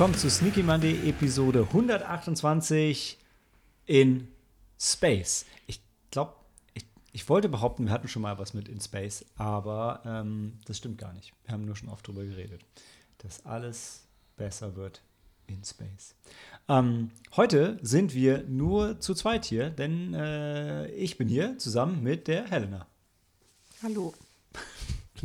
Willkommen zu Sneaky Monday Episode 128 in Space. Ich glaube, ich, ich, wollte behaupten, wir hatten schon mal was mit in Space, aber ähm, das stimmt gar nicht. Wir haben nur schon oft drüber geredet, dass alles besser wird in Space. Ähm, heute sind wir nur zu zweit hier, denn äh, ich bin hier zusammen mit der Helena. Hallo.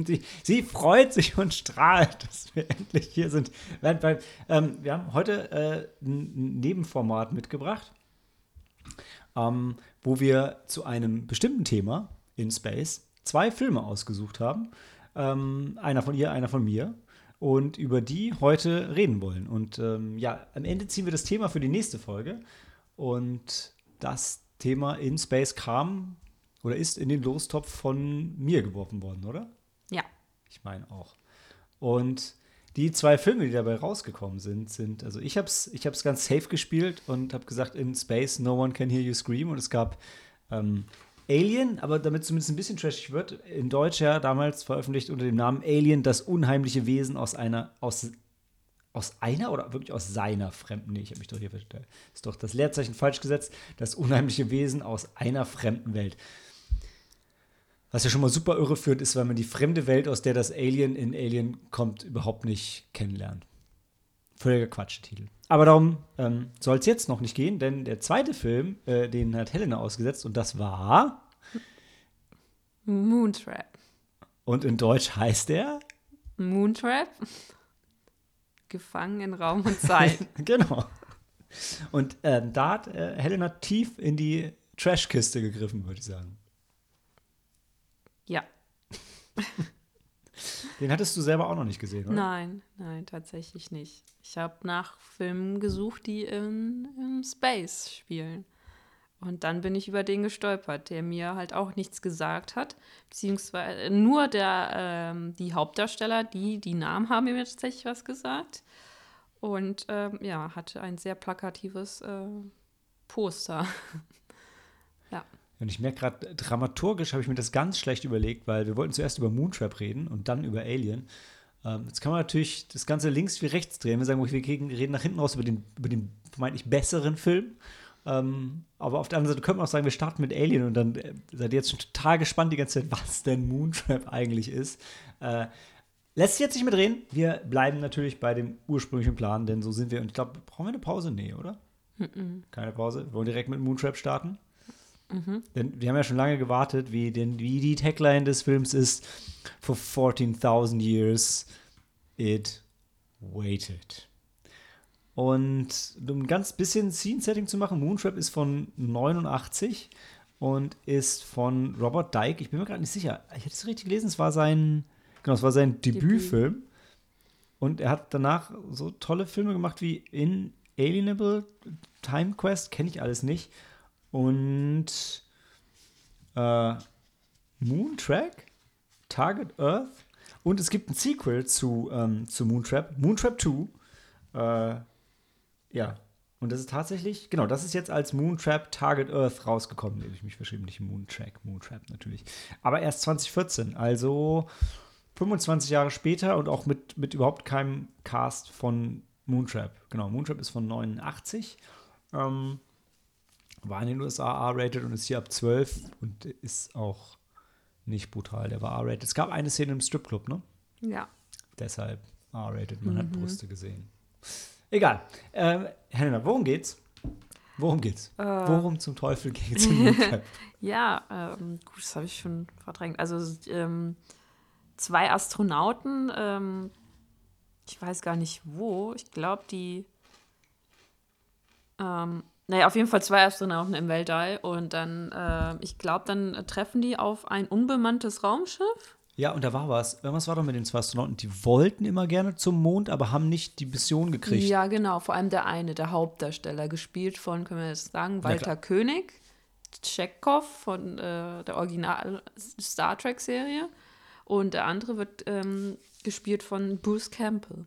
Sie, sie, freut sich und strahlt, dass wir endlich hier sind. Weil, weil ähm, wir haben heute äh, ein Nebenformat mitgebracht, ähm, wo wir zu einem bestimmten Thema in Space zwei Filme ausgesucht haben. Ähm, einer von ihr, einer von mir. Und über die heute reden wollen. Und ähm, ja, am Ende ziehen wir das Thema für die nächste Folge. Und das Thema in Space kam oder ist in den Lostopf von mir geworfen worden, oder? Ich meine auch. Und die zwei Filme, die dabei rausgekommen sind, sind, also ich habe es ich hab's ganz safe gespielt und habe gesagt, in Space, no one can hear you scream. Und es gab ähm, Alien, aber damit zumindest ein bisschen trashig wird, in Deutsch ja damals veröffentlicht unter dem Namen Alien, das unheimliche Wesen aus einer, aus, aus einer oder wirklich aus seiner fremden, nee, ich habe mich doch hier ist doch das Leerzeichen falsch gesetzt, das unheimliche Wesen aus einer fremden Welt. Was ja schon mal super irreführend ist, weil man die fremde Welt, aus der das Alien in Alien kommt, überhaupt nicht kennenlernt. Völliger Quatschtitel. Aber darum ähm, soll es jetzt noch nicht gehen, denn der zweite Film, äh, den hat Helena ausgesetzt und das war Moontrap. Und in Deutsch heißt er Moontrap. Gefangen in Raum und Zeit. genau. Und äh, da hat äh, Helena tief in die Trashkiste gegriffen, würde ich sagen. Ja. Den hattest du selber auch noch nicht gesehen, oder? Nein, nein, tatsächlich nicht. Ich habe nach Filmen gesucht, die in, in Space spielen. Und dann bin ich über den gestolpert, der mir halt auch nichts gesagt hat. Beziehungsweise nur der, ähm, die Hauptdarsteller, die die Namen haben mir tatsächlich was gesagt. Und ähm, ja, hatte ein sehr plakatives äh, Poster. Und ich merke gerade, dramaturgisch habe ich mir das ganz schlecht überlegt, weil wir wollten zuerst über Moontrap reden und dann über Alien. Ähm, jetzt kann man natürlich das Ganze links wie rechts drehen. Wir sagen, wir reden nach hinten raus über den, über den vermeintlich besseren Film. Ähm, aber auf der anderen Seite könnte man auch sagen, wir starten mit Alien und dann äh, seid ihr jetzt schon total gespannt die ganze Zeit, was denn Moontrap eigentlich ist. Äh, lässt sich jetzt nicht mehr drehen. Wir bleiben natürlich bei dem ursprünglichen Plan, denn so sind wir. Und ich glaube, brauchen wir eine Pause? Nee, oder? Mm -mm. Keine Pause. Wir wollen direkt mit Moontrap starten. Mhm. Denn wir haben ja schon lange gewartet, wie, den, wie die Tagline des Films ist: For 14.000 years it waited. Und um ein ganz bisschen Scene-Setting zu machen, Moontrap ist von 89 und ist von Robert Dyke. Ich bin mir gerade nicht sicher. Ich hätte es richtig gelesen, es war sein, genau, es war sein Debütfilm. Debüt. Und er hat danach so tolle Filme gemacht wie Inalienable, Time Quest, kenne ich alles nicht und äh, Moontrack, Target Earth und es gibt ein Sequel zu, ähm, zu Moontrap, Moontrap 2. Äh, ja, und das ist tatsächlich, genau, das ist jetzt als Moontrap Target Earth rausgekommen. Nee, ich mich verschrieben, nicht Moontrack, Moontrap natürlich. Aber erst 2014, also 25 Jahre später und auch mit, mit überhaupt keinem Cast von Moontrap. Genau, Moontrap ist von 89. Ähm, war in den USA R-rated und ist hier ab 12 und ist auch nicht brutal. Der war R-rated. Es gab eine Szene im Stripclub, ne? Ja. Deshalb R-rated. Man mhm. hat Brüste gesehen. Egal. Ähm, Helena, worum geht's? Worum geht's? Äh, worum zum Teufel geht's im Ja, ähm, gut, das habe ich schon verdrängt. Also ähm, zwei Astronauten, ähm, ich weiß gar nicht wo, ich glaube, die ähm, naja, auf jeden Fall zwei Astronauten im Weltall. Und dann, äh, ich glaube, dann treffen die auf ein unbemanntes Raumschiff. Ja, und da war was. Irgendwas war doch mit den zwei Astronauten. Die wollten immer gerne zum Mond, aber haben nicht die Mission gekriegt. Ja, genau. Vor allem der eine, der Hauptdarsteller, gespielt von, können wir das sagen, Walter ja, König, Chekhov von äh, der Original Star Trek-Serie. Und der andere wird ähm, gespielt von Bruce Campbell.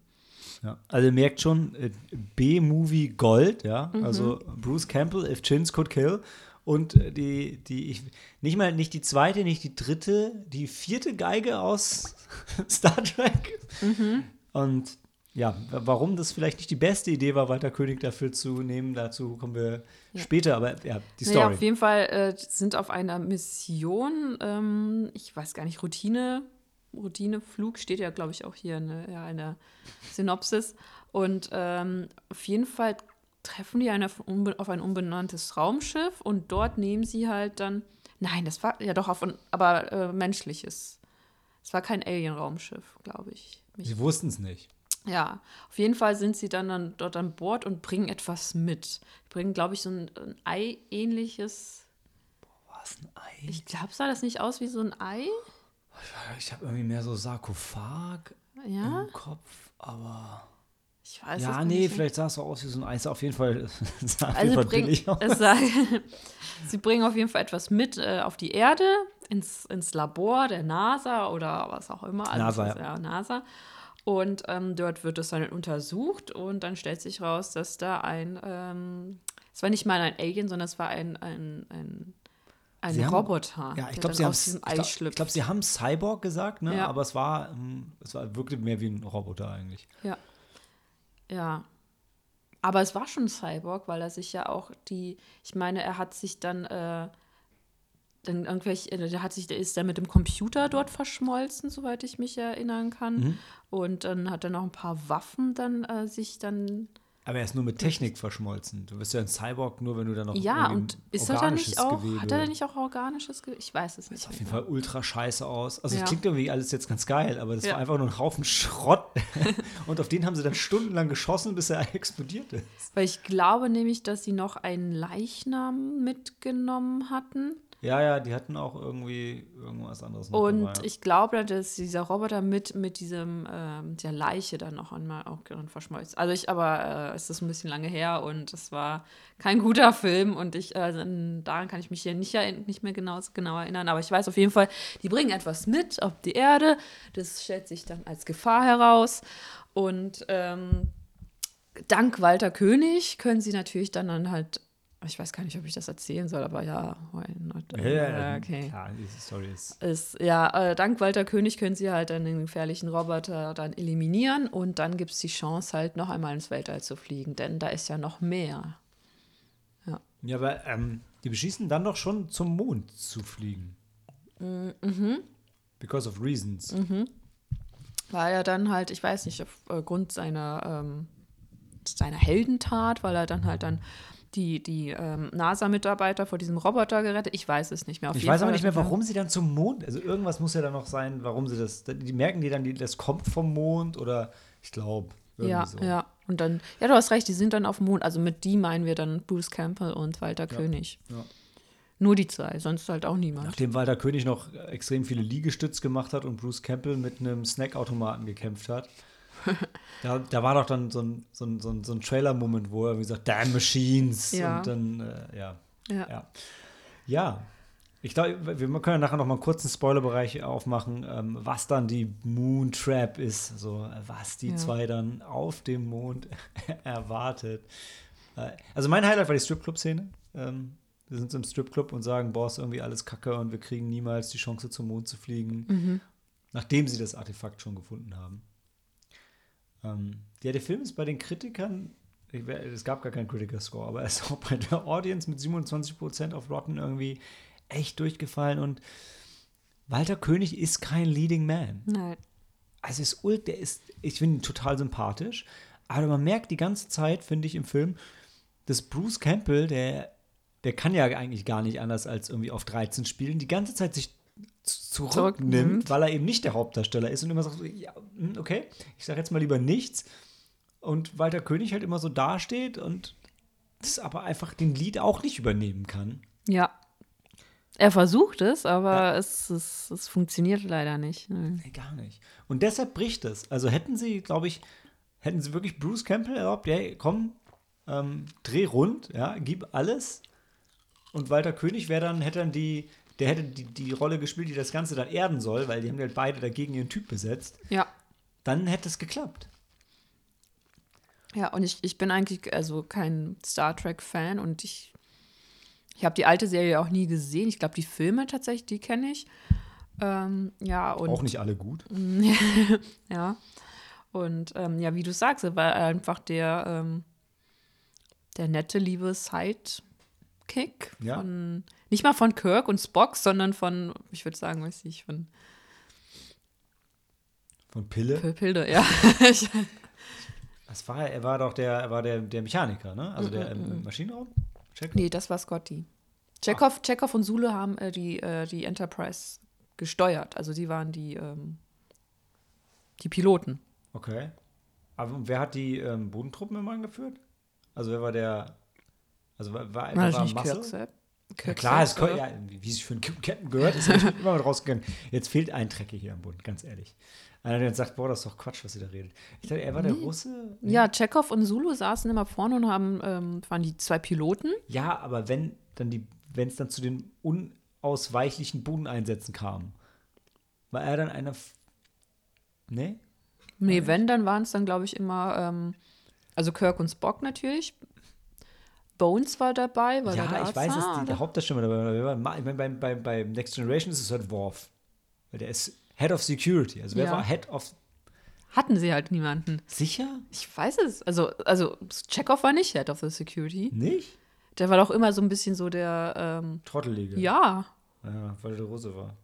Ja. Also ihr merkt schon, äh, B-Movie Gold, ja. Mhm. Also Bruce Campbell, If Chins Could Kill. Und äh, die, die, ich, nicht mal, nicht die zweite, nicht die dritte, die vierte Geige aus Star Trek. Mhm. Und ja, warum das vielleicht nicht die beste Idee war, Walter König dafür zu nehmen, dazu kommen wir ja. später, aber ja, die Story. Naja, auf jeden Fall äh, sind auf einer Mission, ähm, ich weiß gar nicht, Routine, Routineflug steht ja, glaube ich, auch hier in, ja, in der Synopsis. Und ähm, auf jeden Fall treffen die eine, auf ein unbenanntes Raumschiff und dort nehmen sie halt dann, nein, das war ja doch auf ein, aber äh, menschliches. Es war kein Alien-Raumschiff, glaube ich. Mich sie wussten es nicht. Ja, auf jeden Fall sind sie dann, dann dort an Bord und bringen etwas mit. Sie bringen, glaube ich, so ein, ein Ei-ähnliches. Was, ein Ei? Ich glaube, sah das nicht aus wie so ein Ei? Ich habe irgendwie mehr so Sarkophag ja? im Kopf, aber. Ich weiß ja, nee, nicht. vielleicht sah es so aus wie so ein Eis. Auf jeden Fall sah also jeden bring, billig aus. Sah, sie bringen auf jeden Fall etwas mit äh, auf die Erde, ins, ins Labor der NASA oder was auch immer. Also NASA, ja. ja. NASA. Und ähm, dort wird es dann untersucht und dann stellt sich raus, dass da ein, ähm, es war nicht mal ein Alien, sondern es war ein, ein, ein, ein sie Roboter. Haben, ja, ich glaube, sie, glaub, glaub, sie haben Cyborg gesagt, ne? Ja. aber es war, ähm, es war wirklich mehr wie ein Roboter eigentlich. Ja. Ja. Aber es war schon Cyborg, weil er sich ja auch die, ich meine, er hat sich dann äh, dann irgendwelche, äh, der hat sich, der ist dann mit dem Computer dort verschmolzen, soweit ich mich erinnern kann. Mhm. Und dann hat er noch ein paar Waffen dann äh, sich dann. Aber er ist nur mit Technik verschmolzen. Du bist ja ein Cyborg, nur wenn du dann noch Ja, und ist er da nicht auch, Gewebe. hat er da nicht auch organisches Gewebe? Ich weiß es nicht. Sieht auf jeden Fall ultra scheiße aus. Also, es ja. klingt irgendwie alles jetzt ganz geil, aber das ja. war einfach nur ein Haufen Schrott. und auf den haben sie dann stundenlang geschossen, bis er explodierte. Weil ich glaube nämlich, dass sie noch einen Leichnam mitgenommen hatten. Ja, ja, die hatten auch irgendwie irgendwas anderes. Noch und dabei, ich glaube, dass dieser Roboter mit, mit diesem, ähm, der Leiche dann noch einmal auch verschmolzen. Also ich, aber äh, es ist ein bisschen lange her und es war kein guter Film und ich, äh, daran kann ich mich hier nicht, nicht mehr genau, genau erinnern. Aber ich weiß auf jeden Fall, die bringen etwas mit auf die Erde. Das stellt sich dann als Gefahr heraus. Und ähm, dank Walter König können sie natürlich dann, dann halt ich weiß gar nicht, ob ich das erzählen soll, aber ja? Ja, ja, okay. Klar, diese Story ist. ist ja, äh, dank Walter König können sie halt dann den gefährlichen Roboter dann eliminieren und dann gibt es die Chance, halt noch einmal ins Weltall zu fliegen, denn da ist ja noch mehr. Ja, ja aber ähm, die beschließen dann doch schon zum Mond zu fliegen. Mm, mhm. Because of reasons. Mhm. Weil er dann halt, ich weiß nicht, aufgrund seiner, ähm, seiner Heldentat, weil er dann halt dann die, die ähm, NASA-Mitarbeiter vor diesem Roboter gerettet. Ich weiß es nicht mehr. Auf ich weiß aber nicht mehr, warum sie dann zum Mond, also irgendwas muss ja dann noch sein, warum sie das, die merken die dann, die, das kommt vom Mond oder ich glaube. Ja, so. ja. Und dann, ja, du hast recht, die sind dann auf dem Mond. Also mit die meinen wir dann Bruce Campbell und Walter ja, König. Ja. Nur die zwei, sonst halt auch niemand. Nachdem Walter König noch extrem viele Liegestütz gemacht hat und Bruce Campbell mit einem Snackautomaten gekämpft hat, da, da war doch dann so ein, so ein, so ein, so ein Trailer-Moment, wo er wie gesagt, Damn Machines. Ja. Und dann, äh, ja. ja. Ja. Ja. Ich glaube, wir können ja nachher noch mal einen kurzen Spoilerbereich aufmachen, ähm, was dann die Moon Trap ist, so was die ja. zwei dann auf dem Mond erwartet. Äh, also mein Highlight war die Stripclub-Szene. Ähm, wir sind im Stripclub und sagen, boah, ist irgendwie alles Kacke und wir kriegen niemals die Chance zum Mond zu fliegen, mhm. nachdem sie das Artefakt schon gefunden haben. Ähm, ja, der Film ist bei den Kritikern, es gab gar keinen Critiker-Score, aber er ist auch bei der Audience mit 27% auf Rotten irgendwie echt durchgefallen und Walter König ist kein Leading Man. Nein. Also ist Ult, der ist, ich finde ihn total sympathisch, aber man merkt die ganze Zeit, finde ich, im Film, dass Bruce Campbell, der, der kann ja eigentlich gar nicht anders als irgendwie auf 13 spielen, die ganze Zeit sich zurücknimmt, zurücknimmt, weil er eben nicht der Hauptdarsteller ist und immer sagt, ja, hm, okay, ich sage jetzt mal lieber nichts. Und Walter König halt immer so dasteht und das aber einfach den Lied auch nicht übernehmen kann. Ja. Er versucht es, aber ja. es, es, es, funktioniert leider nicht. Nee, gar nicht. Und deshalb bricht es. Also hätten sie, glaube ich, hätten sie wirklich Bruce Campbell erlaubt, ja, komm, ähm, dreh rund, ja, gib alles. Und Walter König wäre dann, hätte dann die, der hätte die, die Rolle gespielt, die das Ganze dann erden soll, weil die haben halt beide dagegen ihren Typ besetzt. Ja. Dann hätte es geklappt. Ja, und ich, ich bin eigentlich also kein Star Trek-Fan und ich, ich habe die alte Serie auch nie gesehen. Ich glaube, die Filme tatsächlich, die kenne ich. Ähm, ja, und auch nicht alle gut. ja. Und ähm, ja, wie du sagst, er war einfach der, ähm, der nette, liebe Sidekick Ja. von, nicht mal von Kirk und Spock, sondern von, ich würde sagen, weiß ich, von Von Pille. P- Pilde, ja. Das war er, war doch der, er war der, der Mechaniker, ne? Also der im, im Maschinenraum? Check. nee, das war Scotty. Chekhov, Chekhov und Sule haben äh, die, äh, die Enterprise gesteuert. Also die waren die, ähm, die Piloten. Okay. Aber wer hat die ähm, Bodentruppen immer angeführt? Also wer war der, also war, war, War war Muscle? Kirk Ja, klar, es oder? ja, wie es für einen Captain gehört, ist er immer mit rausgegangen. Jetzt fehlt ein Trecker hier am Bund, ganz ehrlich. Einer, der sagt, boah, das ist doch Quatsch, was ihr da redet. Ich dachte, er war der Russe. Nee. Ja, Chekhov und Sulu saßen immer vorne und haben, ähm, waren die zwei Piloten. Ja, aber wenn dann die, wenn es dann zu den unausweichlichen Bodeneinsätzen kam, war er dann einer. Nee? Nee, wenn, dann waren es dann, glaube ich, immer, ähm, also Kirk und Spock natürlich. Bones war dabei, weil er ja, der ich weiß, dass war, die, der? Hauptdarsteller dabei war. Ich meine, beim, beim, beim Next Generation ist es halt Worf. Weil der ist Head of Security. Also wer Ja. war Head of. Hatten sie halt niemanden. Sicher? Ich weiß es. Also, also Chekhov war nicht Head of the Security. Nicht? Der war doch immer so ein bisschen so der, ähm, Trottelige. ja. Ja, weil er der Russe war.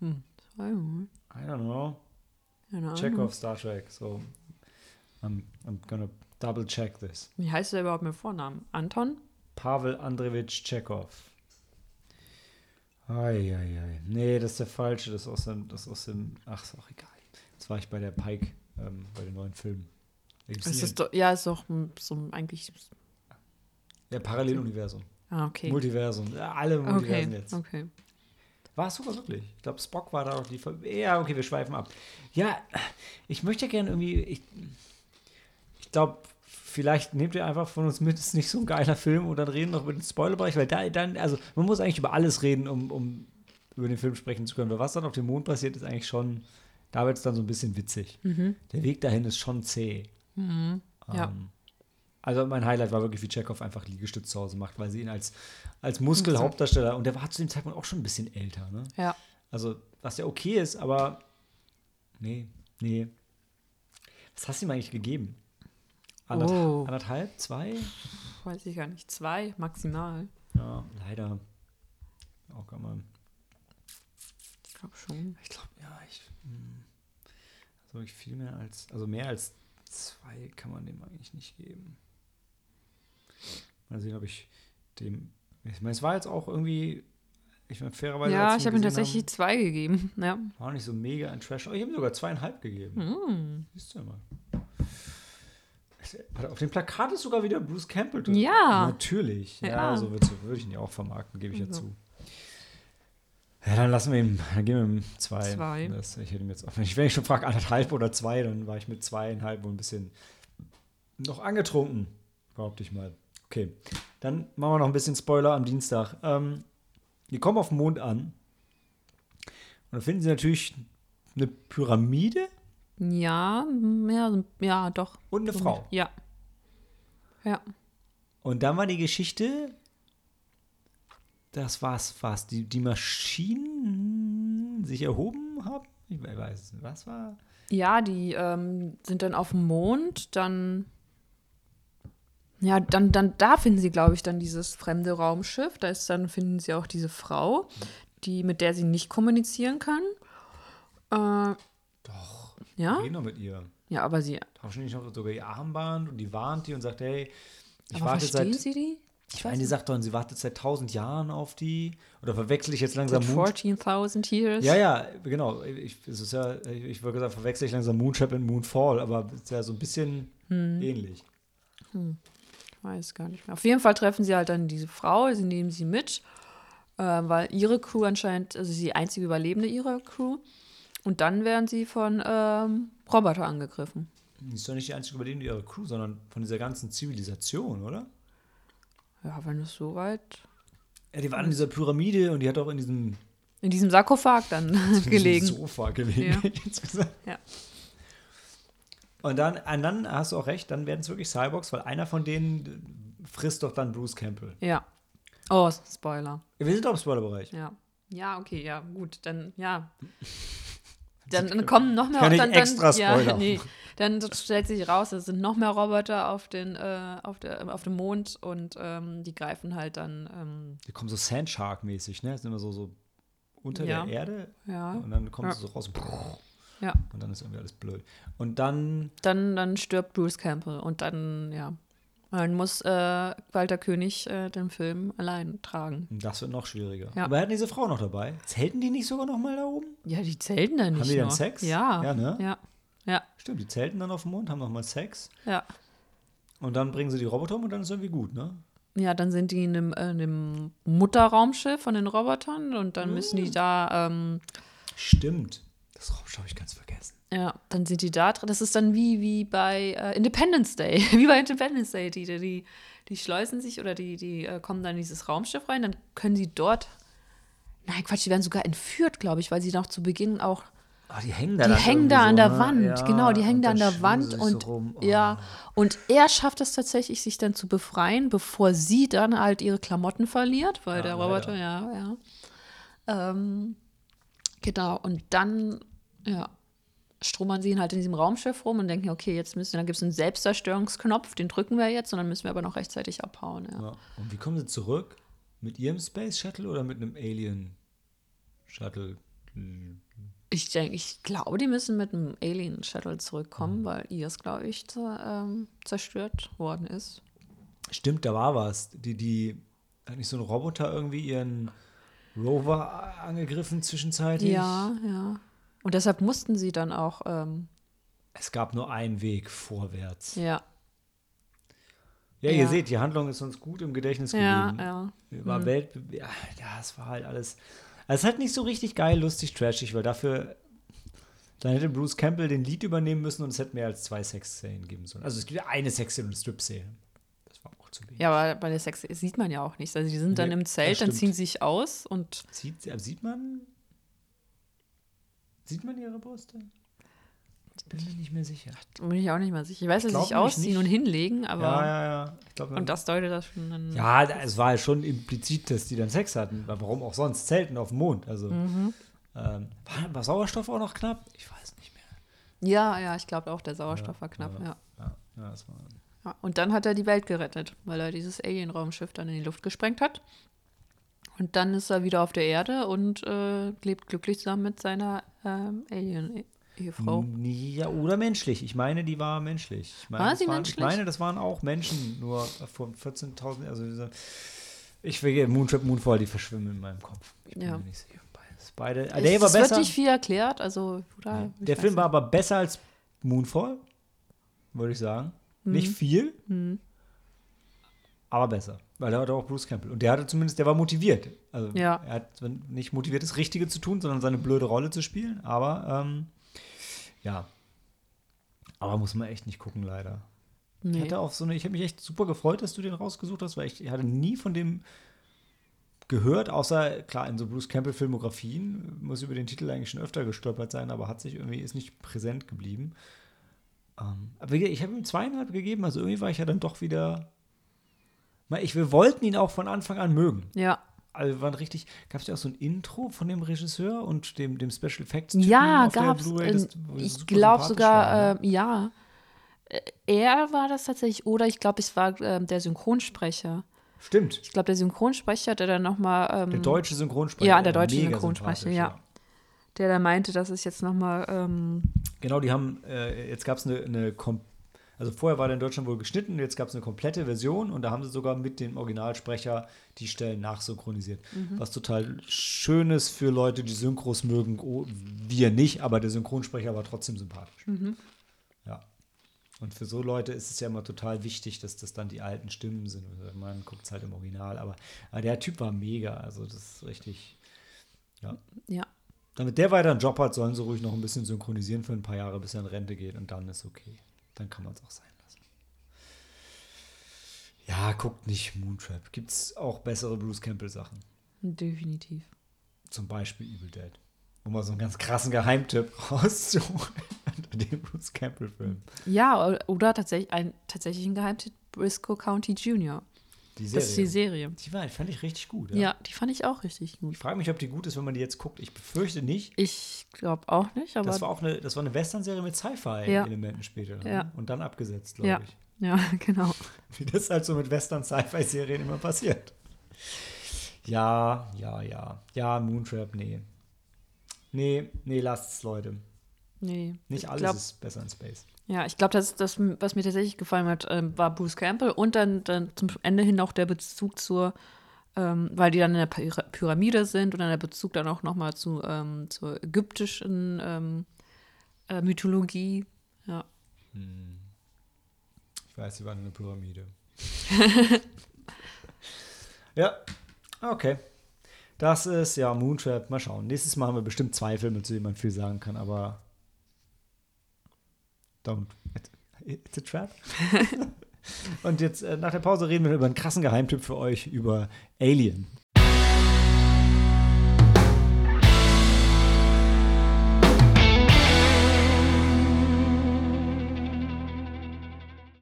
Keine I don't know. Of Star Trek. So, I'm, I'm gonna double check this. Wie heißt er überhaupt mit Vornamen? Anton? Pavel Andrewitsch Chekhov. Eieiei. Nee, das ist der falsche. Das ist aus dem, das ist aus dem. Ach, ist auch egal. Jetzt war ich bei der Pike, ähm, bei den neuen gibt's Ist das doch, ja, ist doch so eigentlich. ja, Paralleluniversum. Ah, okay. Multiversum. Ja, alle Multiversen okay, jetzt. okay. War es sogar wirklich. Ich glaube, Spock war da auch die. Ver ja, okay, wir schweifen ab. Ja, ich möchte gerne irgendwie. Ich, ich glaube, vielleicht nehmt ihr einfach von uns mit, ist nicht so ein geiler Film und dann reden wir noch über den Spoilerbereich, weil da dann, also man muss eigentlich über alles reden, um, um über den Film sprechen zu können. Weil was dann auf dem Mond passiert, ist eigentlich schon, da wird es dann so ein bisschen witzig. Der Weg dahin ist schon zäh. Mhm. Ja. Ähm, also mein Highlight war wirklich, wie Chekhov einfach Liegestütz zu Hause macht, weil sie ihn als, als Muskelhauptdarsteller, und der war zu dem Zeitpunkt auch schon ein bisschen älter, ne? Ja. Also, was ja okay ist, aber nee, nee. Was hast du ihm eigentlich gegeben? Anderth Oh. Anderthalb? Zwei? Weiß ich gar nicht. Zwei maximal. Ja, leider. Auch kann man. Ich glaube schon. Ich glaube, ja, ich. hm. Also wirklich viel mehr als. Also mehr als zwei kann man dem eigentlich nicht geben. Mal sehen, ob ich dem. Ich meine, es war jetzt auch irgendwie. Ich meine, fairerweise. Ja, ich habe ihm tatsächlich zwei gegeben. Ja. Haben, war auch nicht so mega ein Trash. Oh, ich habe ihm sogar zweieinhalb gegeben. Hm. Siehst du ja mal. Auf dem Plakat ist sogar wieder Bruce Campbell. drin. Ja. Natürlich. Ja, Ja. so würde ich ihn ja auch vermarkten, gebe ich ja Also. zu. Ja, dann lassen wir ihm, dann geben wir ihm zwei. Zwei. Das, ich hätte ihm jetzt auch, wenn ich, wenn ich schon frage, anderthalb oder zwei, dann war ich mit zweieinhalb und ein bisschen noch angetrunken, behaupte ich mal. Okay, dann machen wir noch ein bisschen Spoiler am Dienstag. Ähm, die kommen auf den Mond an und dann finden sie natürlich eine Pyramide Ja, ja, ja, doch. und eine Frau. Ja. Ja. Und dann war die Geschichte, das war's, was die, die Maschinen sich erhoben haben. Ich weiß nicht. Was war? Ja, die ähm, sind dann auf dem Mond, dann. Ja, dann, dann da finden sie, glaube ich, dann dieses fremde Raumschiff. Da ist dann, finden sie auch diese Frau, die, mit der sie nicht kommunizieren können. Äh, Doch. Ja? Reden doch mit ihr. Ja, aber sie. Tauschen nicht noch sogar ihr Armband und die warnt die und sagt, hey, ich aber warte seit. sie die? Ich meine, die sagt doch, sie wartet seit tausend Jahren auf die. Oder verwechsel ich jetzt langsam Seit Moon. 14.000 Years. Ja, ja, genau. Ich, es ist ja, ich würde sagen, verwechsel ich langsam Moonship und Moonfall, aber es ist ja so ein bisschen Hm. ähnlich. Ich weiß gar nicht mehr. Auf jeden Fall treffen sie halt dann diese Frau, sie nehmen sie mit, äh, weil ihre Crew anscheinend, also sie ist die einzige Überlebende ihrer Crew. Und dann werden sie von ähm, Roboter angegriffen. Die ist doch nicht die einzige Überlebende ihrer Crew, sondern von dieser ganzen Zivilisation, oder? Ja, wenn es so weit. Ja, die war in dieser Pyramide und die hat auch in diesem, In diesem Sarkophag dann in gelegen. diesem Sofa gelegen. Ja. hätte ich jetzt gesagt. Ja. Und dann, und dann hast du auch recht, dann werden es wirklich Cyborgs, weil einer von denen frisst doch dann Bruce Campbell. Ja. Oh, Spoiler. Wir sind doch im Spoilerbereich. Ja. Ja, okay, ja, gut. Dann, ja. Dann, dann kommen noch mehr. Kann ich dann, extra dann, ja, nee, dann stellt sich raus, es sind noch mehr Roboter auf, den, äh, auf, der, auf dem Mond und ähm, die greifen halt dann. Ähm, Die kommen so Sandshark-mäßig, ne? Das sind immer so, so unter Ja. der Erde ja. und dann kommen Ja. sie so raus Ja. und dann ist irgendwie alles blöd. Und dann, Dann, dann stirbt Bruce Campbell und dann, ja. Dann muss äh, Walter König äh, den Film allein tragen. das wird noch schwieriger. Ja. Aber er hat diese Frau noch dabei. Zelten die nicht sogar noch mal da oben? Ja, die zelten dann nicht. Haben die dann. Sex? Ja. Ja, ne? Ja. Ja. Stimmt, die zelten dann auf dem Mond, haben noch mal Sex Ja. und dann bringen sie die Roboter um und dann ist irgendwie gut, ne? Ja, dann sind die in dem, äh, in dem Mutterraumschiff von den Robotern und dann müssen Mm. die da, ähm, Stimmt. Das Raumschiff habe ich ganz vergessen. ja, dann sind die da drin. Das ist dann wie, wie bei äh, Independence Day. wie bei Independence Day. Die, die, die schleusen sich oder die, die äh, kommen dann in dieses Raumschiff rein, dann können sie dort. Nein, Quatsch, die werden sogar entführt, glaube ich, weil sie noch zu Beginn auch Ah, die hängen da Die hängen da an so, der ne? Wand, Ja, genau, die hängen da an der Wand und so. Oh. ja, und er schafft es tatsächlich, sich dann zu befreien, bevor sie dann halt ihre Klamotten verliert, weil Ja, der. Roboter, ja, ja. Ähm, genau, und dann, ja, stromern sie ihn halt in diesem Raumschiff rum und denken, okay, jetzt müssen, dann gibt es einen Selbstzerstörungsknopf, den drücken wir jetzt und dann müssen wir aber noch rechtzeitig abhauen, ja. Ja. Und wie kommen sie zurück? Mit ihrem Space Shuttle oder mit einem Alien Shuttle? Ich denke, ich glaube, die müssen mit einem Alien-Shuttle zurückkommen, Mhm. weil ihrs, glaube ich, ähm, zerstört worden ist. Stimmt, da war was. Die, die, hat nicht so ein Roboter irgendwie ihren Rover angegriffen zwischenzeitlich? Ja, ja. Und deshalb mussten sie dann auch, ähm, Es gab nur einen Weg vorwärts. ja, Ja, ihr Ja. seht, die Handlung ist uns gut im Gedächtnis ja, geblieben. ja. War Welt, ja, ja, es war halt alles. Es ist halt nicht so richtig geil, lustig, trashig, weil dafür. Dann hätte Bruce Campbell den Lied übernehmen müssen und es hätte mehr als zwei Sexszenen geben sollen. Also es gibt ja eine Sexszene und eine Strip-Szene. Das war auch zu wenig. Ja, aber bei der Sex sieht man ja auch nichts. Also die sind dann Nee, im Zelt, dann ziehen sie sich aus und Sieht, sieht man. Sieht man ihre Brüste? Ich bin mir nicht mehr sicher. bin ich auch nicht mal sicher. Ich weiß, dass sie sich ausziehen und hinlegen, aber Ja, ja, ja. Ich glaub, und das deutet das schon an. Ja, es war ja schon implizit, dass die dann Sex hatten. Warum auch sonst? Zelten auf dem Mond. Also, Mhm. ähm, war, war Sauerstoff auch noch knapp? Ich weiß nicht mehr. ja, ja, ich glaube auch, der Sauerstoff war knapp, ja. Ja, ja, das war. ja. Und dann hat er die Welt gerettet, weil er dieses Alien-Raumschiff dann in die Luft gesprengt hat. Und dann ist er wieder auf der Erde und äh, lebt glücklich zusammen mit seiner ähm, Alien-Ehefrau. Ja, oder menschlich. Ich meine, die war menschlich. Ich meine, War das sie waren, menschlich? Ich meine, das waren auch Menschen, nur von 14.000. Also ich will Moontrap, Moonfall, die verschwimmen in meinem Kopf. Ich bin Ja. mir nicht sicher. Beides. Beide. Es, der war es wird besser. nicht viel erklärt, also oder, ich der Film war nicht. aber besser als Moonfall, würde ich sagen. Mhm. Nicht viel, aber besser. Weil er hatte auch Bruce Campbell. Und der hatte zumindest, der war motiviert. Also Ja. er hat nicht motiviert, das Richtige zu tun, sondern seine blöde Rolle zu spielen. Aber ähm, ja. Aber muss man echt nicht gucken, leider. Ich Nee. hatte auch so eine, ich habe mich echt super gefreut, dass du den rausgesucht hast, weil ich, ich hatte nie von dem gehört, außer klar in so Bruce Campbell Filmografien muss über den Titel eigentlich schon öfter gestolpert sein, aber hat sich irgendwie ist nicht präsent geblieben. Ähm, aber ich habe ihm zweieinhalb gegeben, also irgendwie war ich ja dann doch wieder. Ich, wir wollten ihn auch von Anfang an mögen. Ja. Also wir waren richtig. Gab es ja auch so ein Intro von dem Regisseur und dem, dem Special Effects Ja, wo sie ich glaube sogar, ne? ähm, ja. Äh, Er war das tatsächlich, oder ich glaube, es war ähm, der Synchronsprecher. Stimmt. Ich glaube, der Synchronsprecher, der dann nochmal, ähm, Der deutsche Synchronsprecher. Ja, der äh, deutsche Synchronsprecher, ja. der da meinte, dass es jetzt nochmal, ähm, Genau, die haben, äh, jetzt gab es eine, eine kom also vorher war der in Deutschland wohl geschnitten, jetzt gab es eine komplette Version und da haben sie sogar mit dem Originalsprecher die Stellen nachsynchronisiert. Mhm. Was total schön ist für Leute, die Synchros mögen. Oh, wir nicht, aber der Synchronsprecher war trotzdem sympathisch. Mhm. Ja. Und für so Leute ist es ja immer total wichtig, dass das dann die alten Stimmen sind. Also Man guckt es halt im Original, aber, aber der Typ war mega. Also das ist richtig, ja. ja. Damit der weiter einen Job hat, sollen sie ruhig noch ein bisschen synchronisieren für ein paar Jahre, bis er in Rente geht und dann ist okay. Dann kann man es auch sein lassen. Ja, guckt nicht Moontrap. Gibt es auch bessere Bruce Campbell-Sachen? Definitiv. Zum Beispiel Evil Dead. Um mal so einen ganz krassen Geheimtipp rauszuholen unter dem Bruce Campbell-Film. Ja, oder tatsächlich ein, tatsächlich ein Geheimtipp, Briscoe County Jr. Die Das ist die Serie. Die war, fand ich richtig gut. Ja. Ja. die fand ich auch richtig gut. Ich frage mich, ob die gut ist, wenn man die jetzt guckt. Ich befürchte nicht. Ich glaube auch nicht, aber Das war auch eine, das war eine Western-Serie mit Sci-Fi-Elementen später. ne? Ja. Und dann abgesetzt, glaube ja, ich. ja, genau. Wie das halt so mit Western-Sci-Fi-Serien immer passiert. Ja, ja, ja. Ja, Moontrap, nee. Nee, nee, lasst's, Leute. Nee. Nicht ich alles glaub, ist besser in Space. Ja, ich glaube, das, das, was mir tatsächlich gefallen hat, ähm, war Bruce Campbell und dann, dann zum Ende hin auch der Bezug zur, ähm, weil die dann in der Pyra- Pyramide sind und dann der Bezug dann auch nochmal zu, ähm, zur ägyptischen ähm, äh, Mythologie. Ja. Ich weiß, sie waren in der Pyramide. ja, okay. Das ist ja Moontrap. Mal schauen. Nächstes Mal haben wir bestimmt zwei Filme, zu denen man viel sagen kann, aber. Don't. It's a trap. Und jetzt äh, nach der Pause reden wir über einen krassen Geheimtipp für euch über Alien.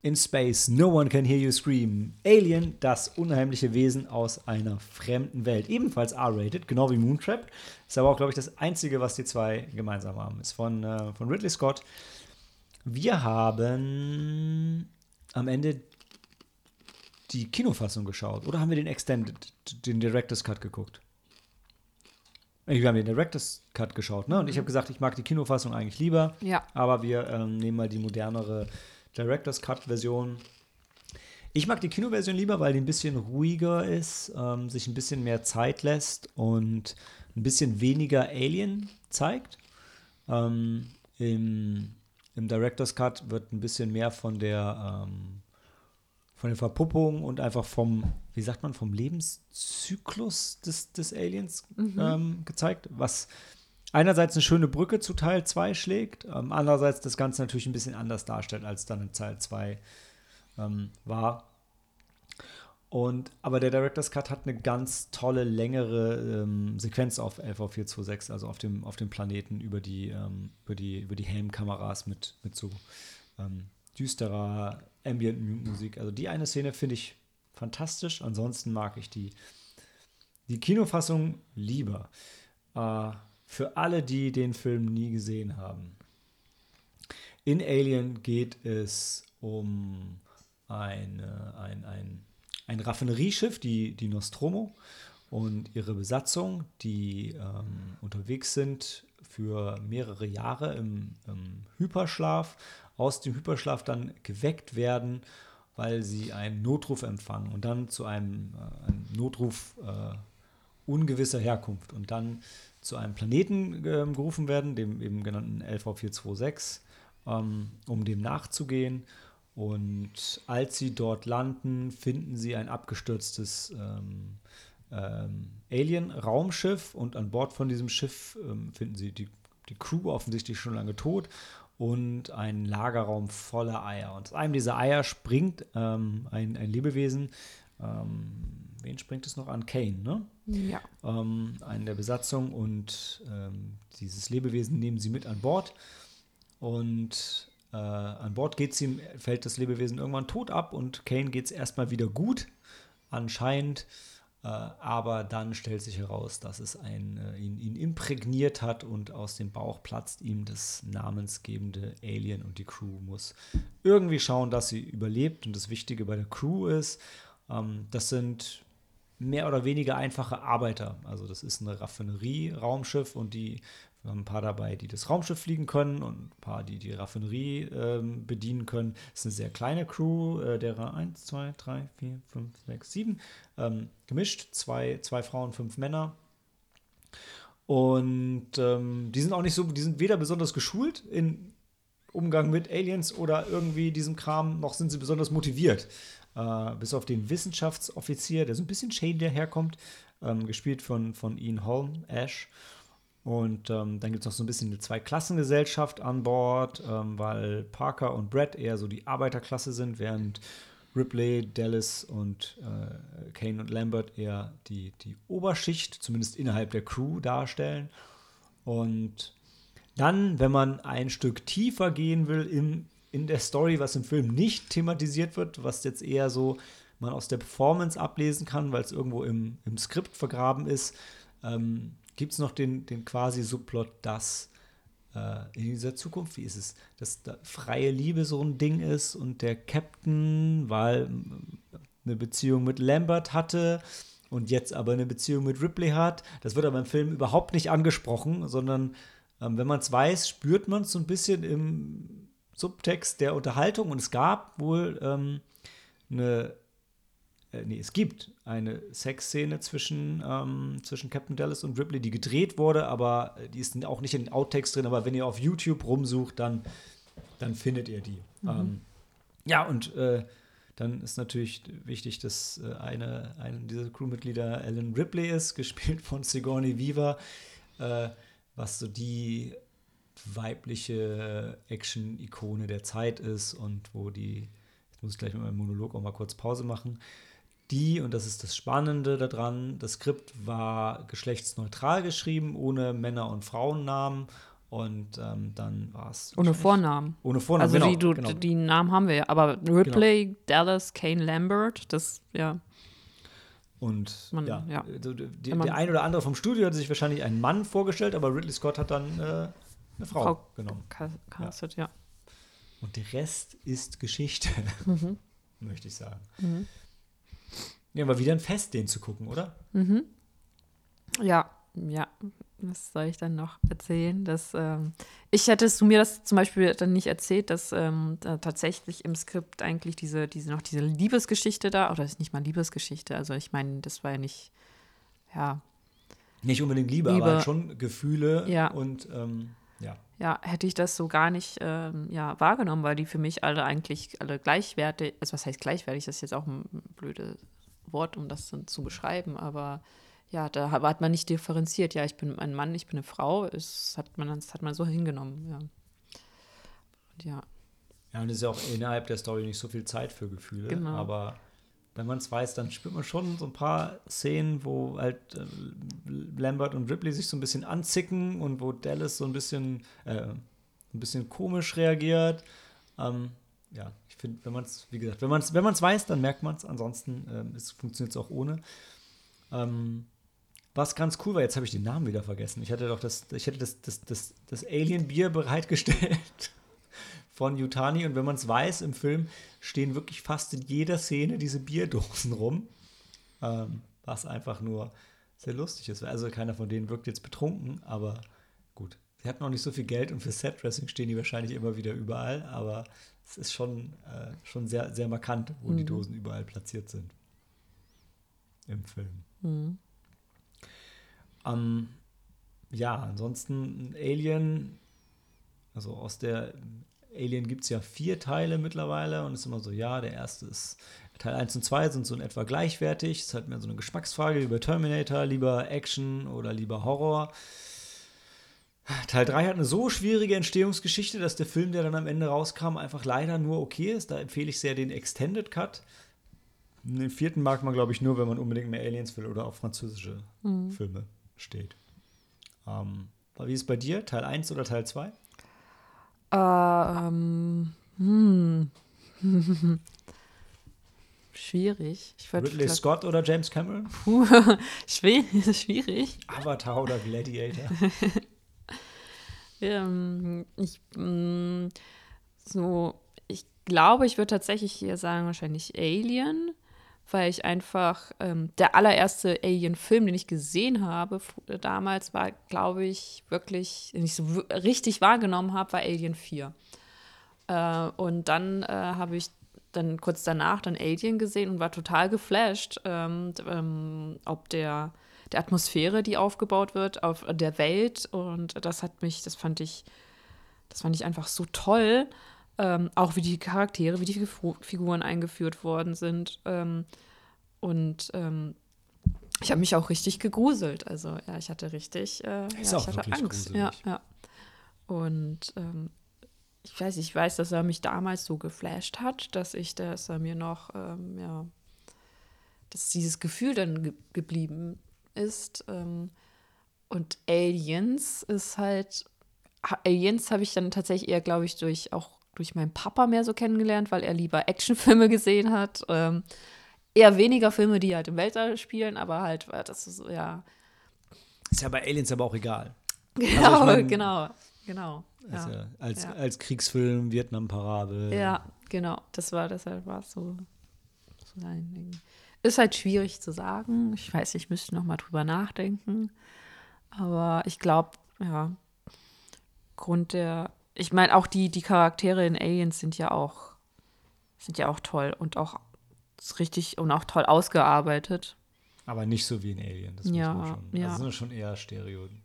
In Space, no one can hear you scream. Alien, das unheimliche Wesen aus einer fremden Welt. Ebenfalls R-rated, genau wie Moontrap. Ist aber auch, glaube ich, das Einzige, was die zwei gemeinsam haben. Ist von, äh, von Ridley Scott. Wir haben am Ende die Kinofassung geschaut. Oder haben wir den Extended, den Director's Cut geguckt? Äh, Wir haben den Director's Cut geschaut, ne? Und ich habe gesagt, ich mag die Kinofassung eigentlich lieber. Ja. Aber wir ähm, nehmen mal die modernere Director's Cut-Version. Ich mag die Kinoversion lieber, weil die ein bisschen ruhiger ist, ähm, sich ein bisschen mehr Zeit lässt und ein bisschen weniger Alien zeigt. Ähm, im, Im Director's Cut wird ein bisschen mehr von der, ähm, von der Verpuppung und einfach vom, wie sagt man, vom Lebenszyklus des, des Aliens ähm, gezeigt, was einerseits eine schöne Brücke zu Teil 2 schlägt, ähm, andererseits das Ganze natürlich ein bisschen anders darstellt, als dann in Teil 2 ähm, war. Und, aber der Director's Cut hat eine ganz tolle, längere ähm, Sequenz auf LV426, also auf dem, auf dem Planeten über die, ähm, über die, über die Helmkameras mit, mit so ähm, düsterer Ambient-Musik. Also die eine Szene finde ich fantastisch. Ansonsten mag ich die, die Kinofassung lieber. Äh, für alle, die den Film nie gesehen haben. In Alien geht es um eine, ein, ein, ein Raffinerieschiff, die, die Nostromo, und ihre Besatzung, die ähm, unterwegs sind für mehrere Jahre im, im Hyperschlaf, aus dem Hyperschlaf dann geweckt werden, weil sie einen Notruf empfangen und dann zu einem, äh, einem Notruf äh, ungewisser Herkunft und dann zu einem Planeten äh, gerufen werden, dem eben genannten LV426, ähm, um dem nachzugehen. Und als sie dort landen, finden sie ein abgestürztes ähm, ähm, Alien-Raumschiff und an Bord von diesem Schiff ähm, finden sie die, die Crew offensichtlich schon lange tot und einen Lagerraum voller Eier. Und aus einem dieser Eier springt ähm, ein, ein Lebewesen. Ähm, wen springt es noch an? Kane, ne? Ja. ähm, einen der Besatzung und dieses Lebewesen nehmen sie mit an Bord und äh, an Bord geht's ihm, fällt das Lebewesen irgendwann tot ab und Kane geht es erstmal wieder gut, anscheinend, äh, aber dann stellt sich heraus, dass es ein, äh, ihn, ihn imprägniert hat und aus dem Bauch platzt ihm das namensgebende Alien und die Crew muss irgendwie schauen, dass sie überlebt und das Wichtige bei der Crew ist, ähm, das sind mehr oder weniger einfache Arbeiter. Also das ist eine Raffinerie-Raumschiff und die wir haben ein paar dabei, die das Raumschiff fliegen können und ein paar, die die Raffinerie ähm, bedienen können. Es ist eine sehr kleine Crew, äh, derer 1, 2, 3, 4, 5, 6, 7 ähm, gemischt. Zwei, zwei Frauen, fünf Männer. Und ähm, die sind auch nicht so, die sind weder besonders geschult in Umgang mit Aliens oder irgendwie diesem Kram, noch sind sie besonders motiviert. Äh, bis auf den Wissenschaftsoffizier, der so ein bisschen shady daherkommt, ähm, gespielt von, von Ian Holm, Ash. Und ähm, dann gibt es noch so ein bisschen eine Zweiklassengesellschaft an Bord, ähm, weil Parker und Brett eher so die Arbeiterklasse sind, während Ripley, Dallas und äh, Kane und Lambert eher die, die Oberschicht, zumindest innerhalb der Crew, darstellen. Und dann, wenn man ein Stück tiefer gehen will im, in der Story, was im Film nicht thematisiert wird, was jetzt eher so man aus der Performance ablesen kann, weil es irgendwo im, im Skript vergraben ist, ähm, gibt es noch den, den quasi Subplot, dass äh, in dieser Zukunft, wie ist es, dass da freie Liebe so ein Ding ist und der Captain, weil eine Beziehung mit Lambert hatte und jetzt aber eine Beziehung mit Ripley hat. Das wird aber im Film überhaupt nicht angesprochen, sondern ähm, wenn man es weiß, spürt man es so ein bisschen im Subtext der Unterhaltung. Und es gab wohl ähm, eine, äh, nee, es gibt eine Sexszene zwischen, ähm, zwischen Captain Dallas und Ripley, die gedreht wurde, aber die ist auch nicht in den Outtakes drin. Aber wenn ihr auf YouTube rumsucht, dann, dann findet ihr die. Mhm. Ähm, ja, und äh, dann ist natürlich wichtig, dass äh, eine, eine dieser Crewmitglieder Ellen Ripley ist, gespielt von Sigourney Weaver, äh, was so die weibliche Action-Ikone der Zeit ist und wo die, jetzt muss ich gleich mit meinem Monolog auch mal kurz Pause machen, die, und das ist das Spannende daran, das Skript war geschlechtsneutral geschrieben, ohne Männer- und Frauennamen und ähm, dann war es. Ohne Vornamen. Ohne Vornamen, also genau, die, du, genau. die Namen haben wir ja. Aber Ripley, genau. Dallas, Kane Lambert, das, ja. Und man, ja, ja. Die, die, der ein oder andere vom Studio hat sich wahrscheinlich einen Mann vorgestellt, aber Ridley Scott hat dann äh, eine Frau, Frau genommen. Castet, ja. ja. Und der Rest ist Geschichte, mhm. möchte ich sagen. Mhm. Ja, aber wieder ein Fest, den zu gucken, oder? Mhm. Ja, ja, was soll ich dann noch erzählen? Dass, ähm, ich hättest du mir das zum Beispiel dann nicht erzählt, dass ähm, da tatsächlich im Skript eigentlich diese, diese, noch diese Liebesgeschichte da, oder ist nicht mal Liebesgeschichte, also ich meine, das war ja nicht, ja. Nicht unbedingt Liebe, Liebe. aber schon Gefühle ja. und ähm, ja. Ja, hätte ich das so gar nicht ähm, ja, wahrgenommen, weil die für mich alle eigentlich alle gleichwertig, also was heißt gleichwertig, das ist jetzt auch ein blödes Wort, um das dann zu beschreiben, aber ja, da hat man nicht differenziert. Ja, ich bin ein Mann, ich bin eine Frau. Das hat man, das hat man so hingenommen, ja. Und ja. Ja, und es ist ja auch innerhalb der Story nicht so viel Zeit für Gefühle. Genau. Aber wenn man es weiß, dann spürt man schon so ein paar Szenen, wo halt äh, Lambert und Ripley sich so ein bisschen anzicken und wo Dallas so ein bisschen, äh, ein bisschen komisch reagiert. Ähm, ja, ich finde, wenn man es, wie gesagt, wenn man es wenn weiß, dann merkt man es. Ansonsten äh, funktioniert es auch ohne. Ähm, was ganz cool war, jetzt habe ich den Namen wieder vergessen. Ich hatte doch das, ich hätte das, das, das, das Alien-Bier bereitgestellt von Yutani und wenn man es weiß, im Film stehen wirklich fast in jeder Szene diese Bierdosen rum. Ähm, was einfach nur sehr lustig ist. Also keiner von denen wirkt jetzt betrunken, aber gut. Sie hatten noch nicht so viel Geld und für Set-Dressing stehen die wahrscheinlich immer wieder überall, aber es ist schon, äh, schon sehr, sehr markant, wo mhm. die Dosen überall platziert sind. Im Film. Mhm. Ähm, ja, ansonsten Alien, also aus der Alien gibt es ja vier Teile mittlerweile und es ist immer so, ja, der erste ist, Teil 1 und 2 sind so in etwa gleichwertig. Es ist halt mehr so eine Geschmacksfrage, lieber Terminator, lieber Action oder lieber Horror. Teil 3 hat eine so schwierige Entstehungsgeschichte, dass der Film, der dann am Ende rauskam, einfach leider nur okay ist. Da empfehle ich sehr den Extended Cut. Den vierten mag man, glaube ich, nur, wenn man unbedingt mehr Aliens will oder auch französische mhm. Filme steht. Ähm, wie ist es bei dir? Teil 1 oder Teil 2? Ähm, hm. Schwierig. Ridley Scott oder James Cameron? Puh, schwierig. Avatar oder Gladiator? ähm, ich, mm, so, ich glaube, ich würde tatsächlich hier sagen, wahrscheinlich Alien weil ich einfach, ähm, der allererste Alien-Film, den ich gesehen habe damals, war, glaube ich, wirklich, den ich so richtig wahrgenommen habe, war Alien 4. Äh, und dann äh, habe ich dann kurz danach dann Alien gesehen und war total geflasht, ähm, ähm, ob der, der Atmosphäre, die aufgebaut wird, auf der Welt. Und das hat mich, das fand ich, das fand ich einfach so toll. Ähm, auch wie die Charaktere, wie die Figuren eingeführt worden sind. Ähm, und ähm, ich habe mich auch richtig gegruselt. Also ja, ich hatte richtig, äh, ja, ich hatte Angst. Ja, ja. Und ähm, ich weiß, ich weiß, dass er mich damals so geflasht hat, dass ich, dass er mir noch, ähm, ja, dass dieses Gefühl dann ge geblieben ist. Ähm, und Aliens ist halt, Aliens habe ich dann tatsächlich eher, glaube ich, durch auch durch meinen Papa mehr so kennengelernt, weil er lieber Actionfilme gesehen hat. Ähm, eher weniger Filme, die halt im Weltall spielen, aber halt, äh, das ist, ja. Ist ja bei Aliens aber auch egal. Genau, Also ich mein- genau, genau. Ist Ja. ja als, Ja. als Kriegsfilm, Vietnam-Parabel. Ja, genau. Das war, deshalb war es so, so ein Ding. Ist halt schwierig zu sagen. Ich weiß, ich müsste noch mal drüber nachdenken. Aber ich glaube, ja, Grund der, ich meine, auch die, die Charaktere in Aliens sind ja auch, sind ja auch toll und auch richtig und auch toll ausgearbeitet. Aber nicht so wie in Alien. Das Ja, muss man schon. ja. Das sind schon eher Stereotypen.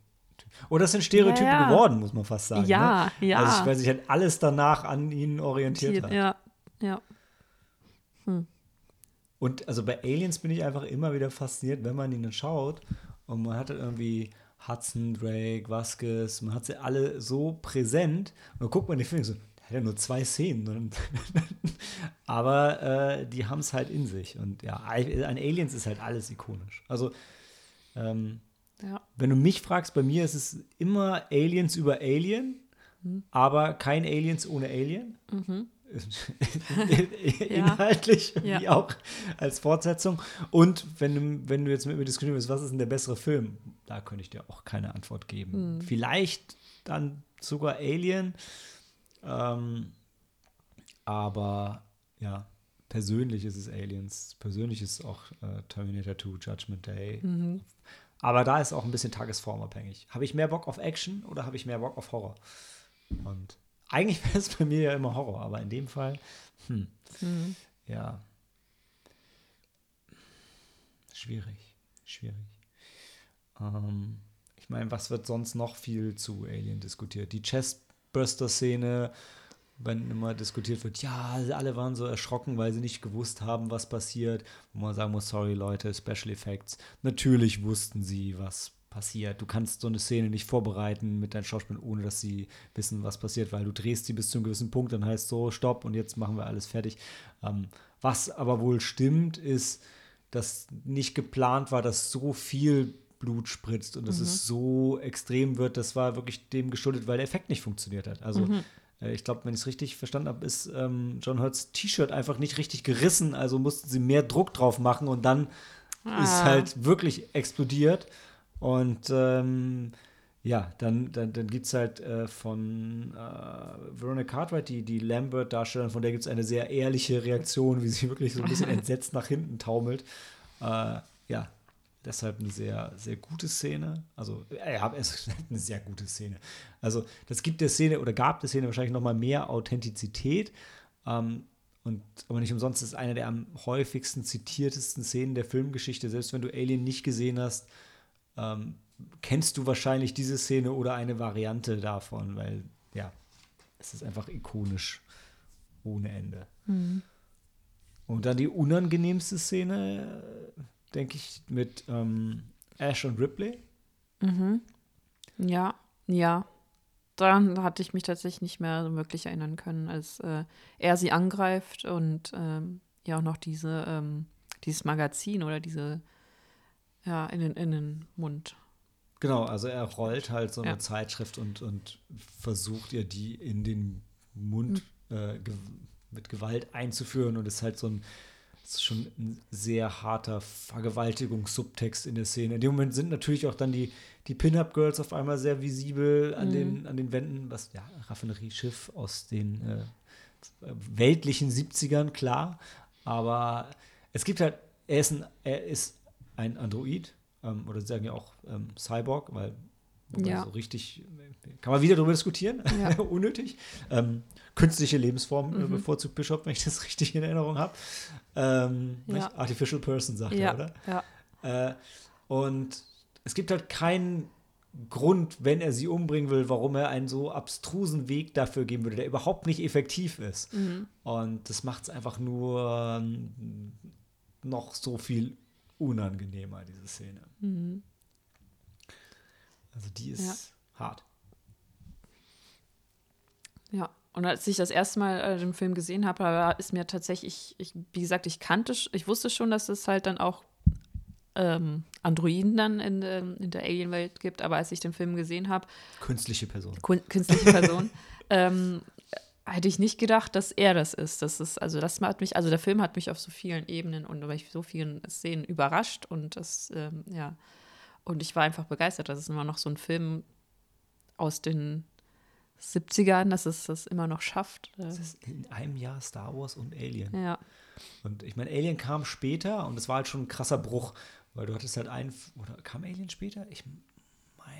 Oder das sind Stereotypen Ja, ja. geworden, muss man fast sagen. Ja, ne? ja. Also, ich, weil sich halt alles danach an ihnen orientiert hat. Ja, ja. Und also bei Aliens bin ich einfach immer wieder fasziniert, wenn man ihnen schaut und man hat dann irgendwie Hudson, Drake, Vasquez, man hat sie alle so präsent und dann guckt man den Film so, der hat ja nur zwei Szenen. Aber äh, die haben es halt in sich. Und ja, an Aliens ist halt alles ikonisch. Also ähm, ja. wenn du mich fragst, bei mir ist es immer Aliens über Alien, aber kein Aliens ohne Alien. Inhaltlich Ja. wie auch als Fortsetzung. Und wenn du, wenn du jetzt mit mir diskutieren willst, was ist denn der bessere Film? Da könnte ich dir auch keine Antwort geben. Vielleicht dann sogar Alien. Ähm, aber ja, persönlich ist es Aliens. Persönlich ist es auch äh, Terminator 2, Judgment Day. Aber da ist auch ein bisschen tagesformabhängig. Habe ich mehr Bock auf Action oder habe ich mehr Bock auf Horror? Und eigentlich wäre es bei mir ja immer Horror, aber in dem Fall, hm, ja. Schwierig, schwierig. Ähm, ich meine, was wird sonst noch viel zu Alien diskutiert? Die Chestburster-Szene, wenn immer diskutiert wird, ja, alle waren so erschrocken, weil sie nicht gewusst haben, was passiert. Wo man sagen muss, sorry Leute, Special Effects. Natürlich wussten sie, was passiert. Du kannst so eine Szene nicht vorbereiten mit deinen Schauspielern, ohne dass sie wissen, was passiert, weil du drehst sie bis zu einem gewissen Punkt, dann heißt so, stopp und jetzt machen wir alles fertig. Ähm, was aber wohl stimmt, ist, dass nicht geplant war, dass so viel Blut spritzt und dass es so extrem wird. Das war wirklich dem geschuldet, weil der Effekt nicht funktioniert hat. Also äh, ich glaube, wenn ich es richtig verstanden habe, ist ähm, John Hurts T-Shirt einfach nicht richtig gerissen. Also mussten sie mehr Druck drauf machen und dann ist Ah. halt wirklich explodiert. Und ähm, ja, dann, dann, dann gibt es halt äh, von äh, Veronica Cartwright, die, die Lambert-Darstellerin, von der gibt es eine sehr ehrliche Reaktion, wie sie wirklich so ein bisschen entsetzt nach hinten taumelt. Äh, ja, deshalb eine sehr, sehr gute Szene. Also, äh, ja, es ist eine sehr gute Szene. Also, das gibt der Szene oder gab der Szene wahrscheinlich noch mal mehr Authentizität. Ähm, und, aber nicht umsonst ist es eine der am häufigsten zitiertesten Szenen der Filmgeschichte. Selbst wenn du Alien nicht gesehen hast, ähm, kennst du wahrscheinlich diese Szene oder eine Variante davon, weil ja, es ist einfach ikonisch ohne Ende. Und dann die unangenehmste Szene, denke ich, mit ähm, Ash und Ripley. Ja, ja. Daran hatte ich mich tatsächlich nicht mehr so wirklich erinnern können, als äh, er sie angreift und ähm, ja auch noch diese, ähm, dieses Magazin oder diese, ja, in den, in den Mund. Genau, also er rollt halt so eine Ja. Zeitschrift und, und versucht ihr die in den Mund Hm. äh, ge mit Gewalt einzuführen und ist halt so ein, ist schon ein sehr harter Vergewaltigungssubtext in der Szene. In dem Moment sind natürlich auch dann die, die Pin-Up-Girls auf einmal sehr visibel an, den, an den Wänden, was, ja, Raffinerieschiff aus den äh, weltlichen 70ern, klar. Aber es gibt halt, er ist ein, er ist ein Android, ähm, oder sie sagen ja auch ähm, Cyborg, weil Ja. so richtig, kann man wieder darüber diskutieren, Ja. unnötig. Ähm, künstliche Lebensform Mhm. äh, bevorzugt Bischof, wenn ich das richtig in Erinnerung habe. Ähm, Ja. Artificial Person, sagt er, oder? ja. Äh, und es gibt halt keinen Grund, wenn er sie umbringen will, warum er einen so abstrusen Weg dafür geben würde, der überhaupt nicht effektiv ist. Und das macht es einfach nur ähm, noch so viel unangenehmer, diese Szene. Also die ist Ja. hart. Ja, und als ich das erste Mal äh, den Film gesehen habe, ist mir tatsächlich, ich, wie gesagt, ich kannte, ich wusste schon, dass es halt dann auch ähm, Androiden dann in, ähm, in der Alien-Welt gibt, aber als ich den Film gesehen habe, Künstliche Person. kun- künstliche Person, ähm, hätte ich nicht gedacht, dass er das ist. Das ist, also das hat mich, also der Film hat mich auf so vielen Ebenen und bei so vielen Szenen überrascht und das, ähm, ja. Und ich war einfach begeistert, dass es immer noch so ein Film aus den 70ern, dass es das immer noch schafft. Das ist in einem Jahr Star Wars und Alien. Ja. Und ich meine, Alien kam später und es war halt schon ein krasser Bruch, weil du hattest halt einen, oder kam Alien später? Ich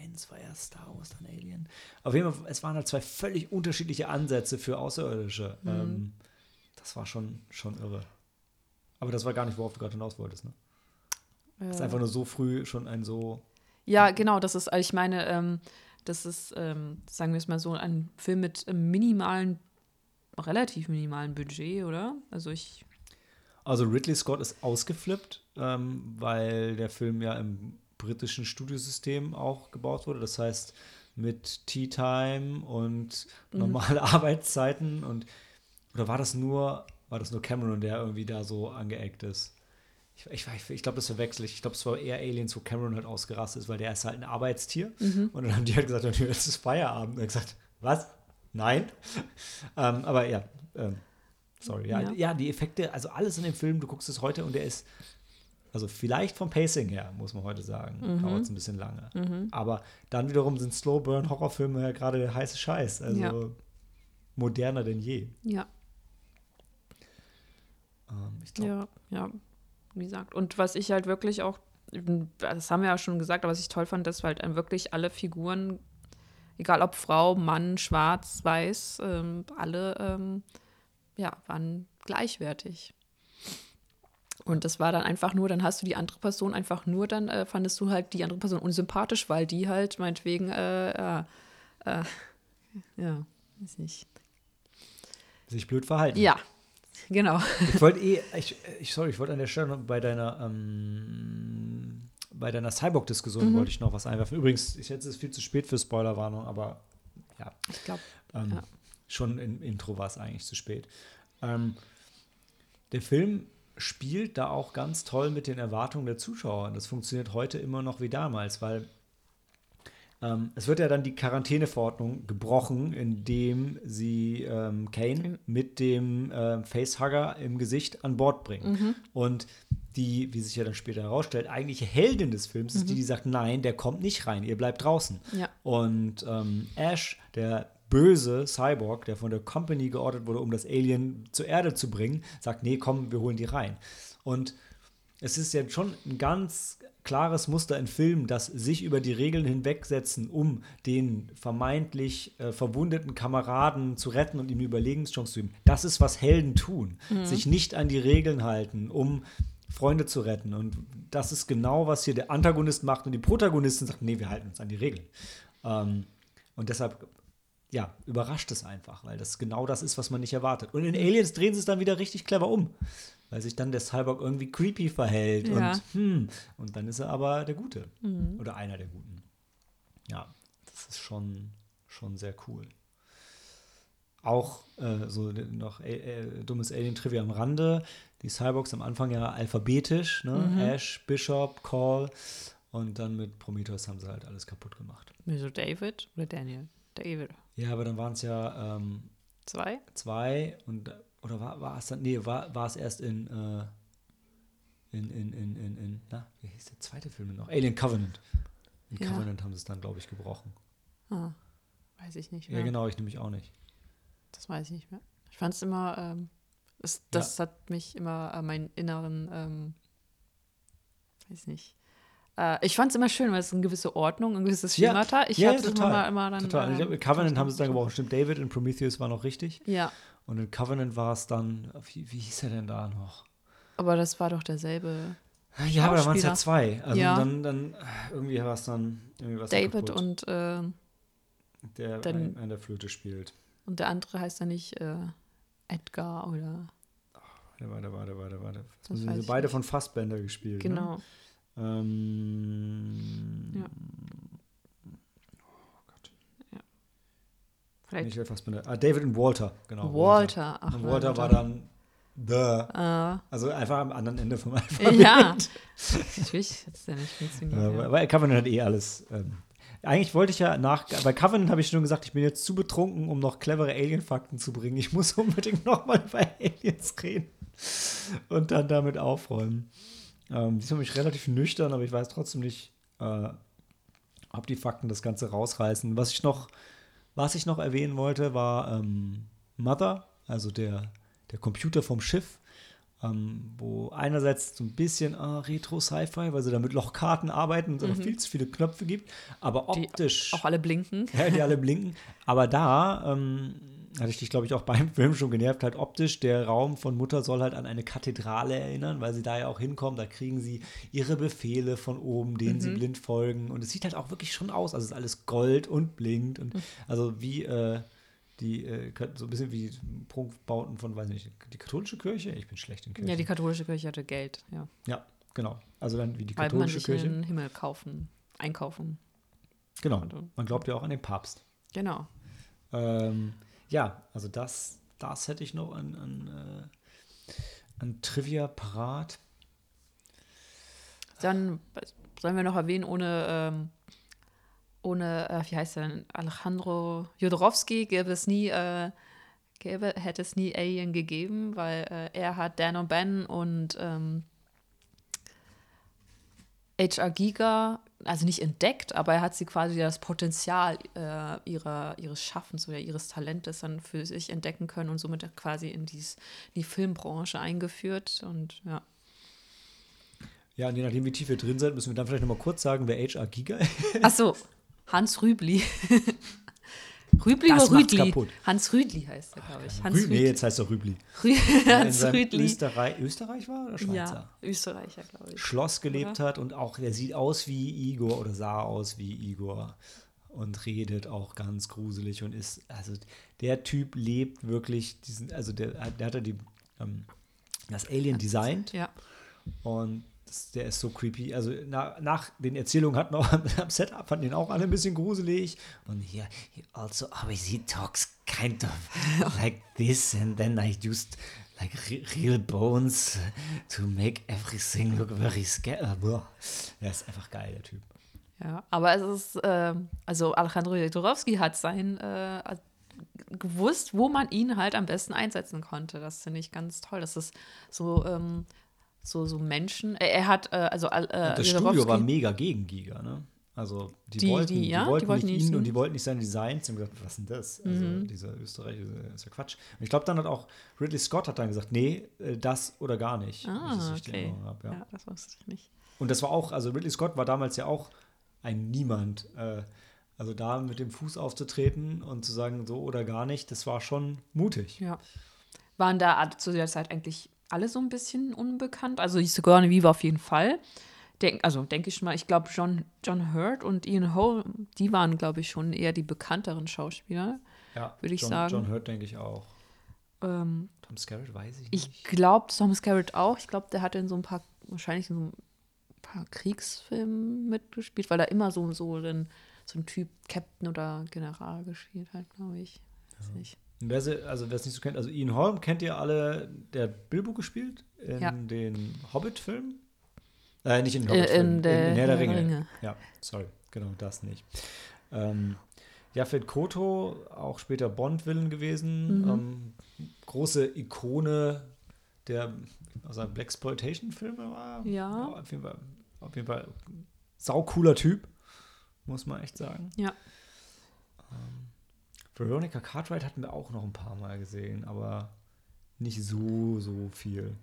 meine, es war erst Star Wars, dann Alien. Auf jeden Fall, es waren halt zwei völlig unterschiedliche Ansätze für Außerirdische. Mhm. Ähm, das war schon, schon irre. Aber das war gar nicht, worauf du gerade hinaus wolltest, ne? Äh. Das ist einfach nur so früh schon ein so. Ja, genau, das ist, ich meine, ähm, das ist, ähm, sagen wir es mal so, ein Film mit minimalen, relativ minimalen Budget, oder? Also ich. Also Ridley Scott ist ausgeflippt, ähm, weil der Film ja im britischen Studiosystem auch gebaut wurde. Das heißt, mit Tea Time und mhm. normale mhm. Arbeitszeiten und oder war das nur, war das nur Cameron, der irgendwie da so angeeckt ist? Ich, ich, ich glaube, das verwechsel ich. Ich glaube, es war eher Aliens, wo Cameron halt ausgerastet ist, weil der ist halt ein Arbeitstier. Mhm. Und dann haben die halt gesagt, jetzt ist Feierabend. Und er hat gesagt, was? Nein. ähm, aber ja, ähm, sorry. Ja, ja, ja. die Effekte, also alles in dem Film, du guckst es heute und der ist, also vielleicht vom Pacing her, muss man heute sagen, mhm. dauert es ein bisschen lange. Mhm. Aber dann wiederum sind Slow-Burn-Horrorfilme ja gerade der heiße Scheiß. Also ja. moderner denn je. Ja. Ähm, ich glaube. Ja, ja wie gesagt. Und was ich halt wirklich auch, das haben wir ja schon gesagt, aber was ich toll fand, dass halt wirklich alle Figuren, egal ob Frau, Mann, Schwarz, Weiß, ähm, alle ähm, ja, waren gleichwertig. Und das war dann einfach nur, dann hast du die andere Person einfach nur, dann äh, fandest du halt die andere Person unsympathisch, weil die halt meinetwegen, äh, äh, äh ja, weiß nicht. Sich blöd verhalten. Ja, Genau. Ich wollte eh, ich, ich, sorry, ich wollte an der Stelle bei deiner, ähm, bei deiner Cyborg-Diskussion mhm. wollte ich noch was einwerfen. Übrigens, ich jetzt ist viel zu spät für Spoilerwarnung, aber ja. Ich glaube. Ähm, ja. Schon im Intro war es eigentlich zu spät. Ähm, der Film spielt da auch ganz toll mit den Erwartungen der Zuschauer. Das funktioniert heute immer noch wie damals, weil ähm, es wird ja dann die Quarantäneverordnung gebrochen, indem sie ähm, Kane mit dem äh, Facehugger im Gesicht an Bord bringen. Mhm. Und die, wie sich ja dann später herausstellt, eigentliche Heldin des Films ist die, mhm. die sagt, nein, der kommt nicht rein, ihr bleibt draußen. Ja. Und ähm, Ash, der böse Cyborg, der von der Company geordert wurde, um das Alien zur Erde zu bringen, sagt, nee, komm, wir holen die rein. Und es ist ja schon ein ganz klares Muster in Filmen, dass sich über die Regeln hinwegsetzen, um den vermeintlich äh, verwundeten Kameraden zu retten und ihm Überlegenschance zu geben. Das ist, was Helden tun. Mhm. Sich nicht an die Regeln halten, um Freunde zu retten. Und das ist genau, was hier der Antagonist macht und die Protagonisten sagen, nee, wir halten uns an die Regeln. Ähm, und deshalb, ja, überrascht es einfach, weil das genau das ist, was man nicht erwartet. Und in Aliens drehen sie es dann wieder richtig clever um weil sich dann der Cyborg irgendwie creepy verhält. Ja. Und, hm, und dann ist er aber der Gute. Mhm. Oder einer der Guten. Ja, das ist schon, schon sehr cool. Auch äh, so noch äh, äh, dummes Alien-Trivia am Rande. Die Cyborgs am Anfang ja alphabetisch, ne? Mhm. Ash, Bishop, Call. Und dann mit Prometheus haben sie halt alles kaputt gemacht. Wieso David oder Daniel? David. Ja, aber dann waren es ja ähm, zwei. Zwei und oder war, war es dann, nee, war, war es erst in, äh, in, in, in, in, in, na, wie hieß der zweite Film noch? Alien Covenant. In ja. Covenant haben sie es dann, glaube ich, gebrochen. Ah, weiß ich nicht mehr. Ja, genau, ich nämlich auch nicht. Das weiß ich nicht mehr. Ich fand es immer, ähm, das, das ja. hat mich immer äh, meinen inneren, ähm, weiß nicht, äh, ich fand es immer schön, weil es eine gewisse Ordnung, ein gewisses Schemata. Ich ja, hatte total, immer, immer dann. Total. Äh, ich Covenant haben sie es dann gebrochen. Stimmt, David in Prometheus war noch richtig. Ja. Und in Covenant war es dann, wie, wie hieß er denn da noch? Aber das war doch derselbe. Ja, aber da waren es ja zwei. Also ja. dann, dann irgendwie war es dann irgendwie was David und äh, der dann, an der Flöte spielt. Und der andere heißt dann nicht äh, Edgar oder. Warte, warte, warte, warte, warte. Das sind beide nicht. von Fassbender gespielt. Ne? Genau. Ne? Ähm, ja. Vielleicht. Michael Fassbender. Ah, David und Walter, genau. Walter, ach. Und Walter war dann The. Uh. Also einfach am anderen Ende vom Alphabet. Ja. Natürlich hat es ja nicht funktioniert. Ja, ja. Weil Covenant hat eh alles. Ähm, eigentlich wollte ich ja nach, bei Covenant habe ich schon gesagt, ich bin jetzt zu betrunken, um noch clevere Alien-Fakten zu bringen. Ich muss unbedingt nochmal über Aliens reden und dann damit aufräumen. Ähm, diesmal bin ich relativ nüchtern, aber ich weiß trotzdem nicht, äh, ob die Fakten das Ganze rausreißen. Was ich noch, was ich noch erwähnen wollte, war ähm, Mother, also der, der Computer vom Schiff ähm, wo einerseits so ein bisschen ah, Retro-Sci-Fi, weil sie da mit Lochkarten arbeiten und es mhm. viel zu viele Knöpfe gibt, aber optisch. Die auch alle blinken. Ja, die alle blinken. Aber da ähm, hatte ich dich, glaube ich, auch beim Film schon genervt, halt optisch, der Raum von Mutter soll halt an eine Kathedrale erinnern, weil sie da ja auch hinkommen, da kriegen sie ihre Befehle von oben, denen mhm. sie blind folgen und es sieht halt auch wirklich schon aus, also es ist alles Gold und blinkt und mhm. also wie äh, die äh, so ein bisschen wie Prunkbauten von, weiß nicht, die katholische Kirche? Ich bin schlecht in Kirche. Ja, die katholische Kirche hatte Geld, ja. Ja, genau. Also dann wie die Weil katholische man sich Kirche. in den Himmel kaufen, einkaufen. Genau. Man glaubt ja auch an den Papst. Genau. Ähm, ja, also das, das hätte ich noch an, an, äh, an Trivia parat. Dann sollen wir noch erwähnen, ohne ähm, ohne, äh, wie heißt er denn, Alejandro Jodorowsky gäbe es nie, äh, gäbe, hätte es nie Alien gegeben, weil äh, er hat Dan und Ben und ähm, HR Giga, also nicht entdeckt, aber er hat sie quasi das Potenzial äh, ihrer, ihres Schaffens oder ihres Talentes dann für sich entdecken können und somit quasi in dies, die Filmbranche eingeführt und ja. Ja, und je nachdem, wie tief wir drin sind, müssen wir dann vielleicht noch mal kurz sagen, wer HR Giga ist. Ach so, Hans Rübli. Rübli das oder Rüdli? Kaputt. Hans Rüdli heißt er, glaube ich. Hans Rü nee, jetzt heißt er Rübli. Rü Hans Rüdli. Österreich, Österreich war oder Schweizer? Ja, Österreicher, glaube ich. Schloss gelebt oder? hat und auch, er sieht aus wie Igor oder sah aus wie Igor und redet auch ganz gruselig und ist, also der Typ lebt wirklich diesen, also der, der hat ja die, ähm, das Alien designt. Ja. Und das, der ist so creepy. Also na, nach den Erzählungen hatten wir auch am Setup, fanden ihn auch alle ein bisschen gruselig. Und hier, also, aber he talks kind of like this and then I used like real bones to make everything look very scary. Er ist einfach geil, der Typ. Ja, aber es ist, äh, also Alejandro Jodorowsky hat sein äh, gewusst, wo man ihn halt am besten einsetzen konnte. Das finde ich ganz toll. Das ist so ähm, so, so Menschen. Er, hat, äh, also äh, Das Studio war mega gegen Giga, ne? Also die, die wollten, die, ja, die wollten, die wollten nicht ihn und die wollten nicht seine Designs. Die haben gesagt, was ist denn das? Also mhm. dieser Österreicher ist ja Quatsch. Und ich glaube, dann hat auch Ridley Scott hat dann gesagt, nee, äh, das oder gar nicht. Ah, okay. Hab, ja. ja. das wusste ich nicht. Und das war auch, also Ridley Scott war damals ja auch ein Niemand. Äh, also da mit dem Fuß aufzutreten und zu sagen, so oder gar nicht, das war schon mutig. Ja. Waren da zu der Zeit eigentlich alle so ein bisschen unbekannt. Also Sigourney Weaver auf jeden Fall. Denk, also denke ich mal, ich glaube, John, John Hurt und Ian Holm, die waren, glaube ich, schon eher die bekannteren Schauspieler. Ja, würde ich John, sagen. John Hurt denke ich auch. Ähm, Tom Skerritt weiß ich nicht. Ich glaube, Tom Skerritt auch. Ich glaube, der hat in so ein paar, wahrscheinlich in so ein paar Kriegsfilmen mitgespielt, weil er immer so, so, den, so ein Typ Captain oder General gespielt hat, glaube ich. Weiß ja. nicht. Wer sie, also wer es nicht so kennt, also Ian Holm kennt ihr alle, der Bilbo gespielt in ja. den Hobbit-Filmen. Äh, nicht in den Hobbit-Filmen, in, in, in, Herr der Ringe. Ringe. Ja, sorry, genau, das nicht. Ähm, Jafet Koto, auch später Bond-Villain gewesen, mhm. ähm, große Ikone der also Blaxploitation-Filme war. Ja. Auf jeden Fall, auf jeden Fall saucooler Typ, muss man echt sagen. Ja. Veronica Cartwright hatten wir auch noch ein paar Mal gesehen, aber nicht so, so viel.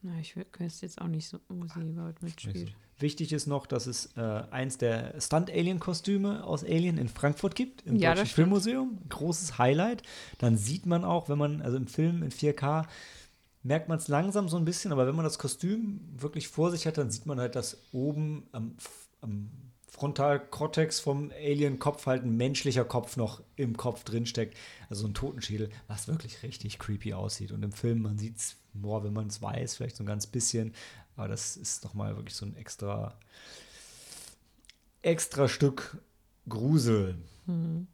Na, ich wüsste jetzt auch nicht so, wo sie überhaupt mitspielt. Wichtig ist noch, dass es äh, eins der Stunt-Alien-Kostüme aus Alien in Frankfurt gibt, im ja, Deutschen Filmmuseum. Großes Highlight. Dann sieht man auch, wenn man, also im Film in 4K, merkt man es langsam so ein bisschen, aber wenn man das Kostüm wirklich vor sich hat, dann sieht man halt, dass oben am, am Frontalkortex vom Alien-Kopf halt ein menschlicher Kopf noch im Kopf drinsteckt. Also ein Totenschädel, was wirklich richtig creepy aussieht. Und im Film, man sieht es, wenn man es weiß, vielleicht so ein ganz bisschen. Aber das ist nochmal wirklich so ein extra, extra Stück Grusel. Mhm.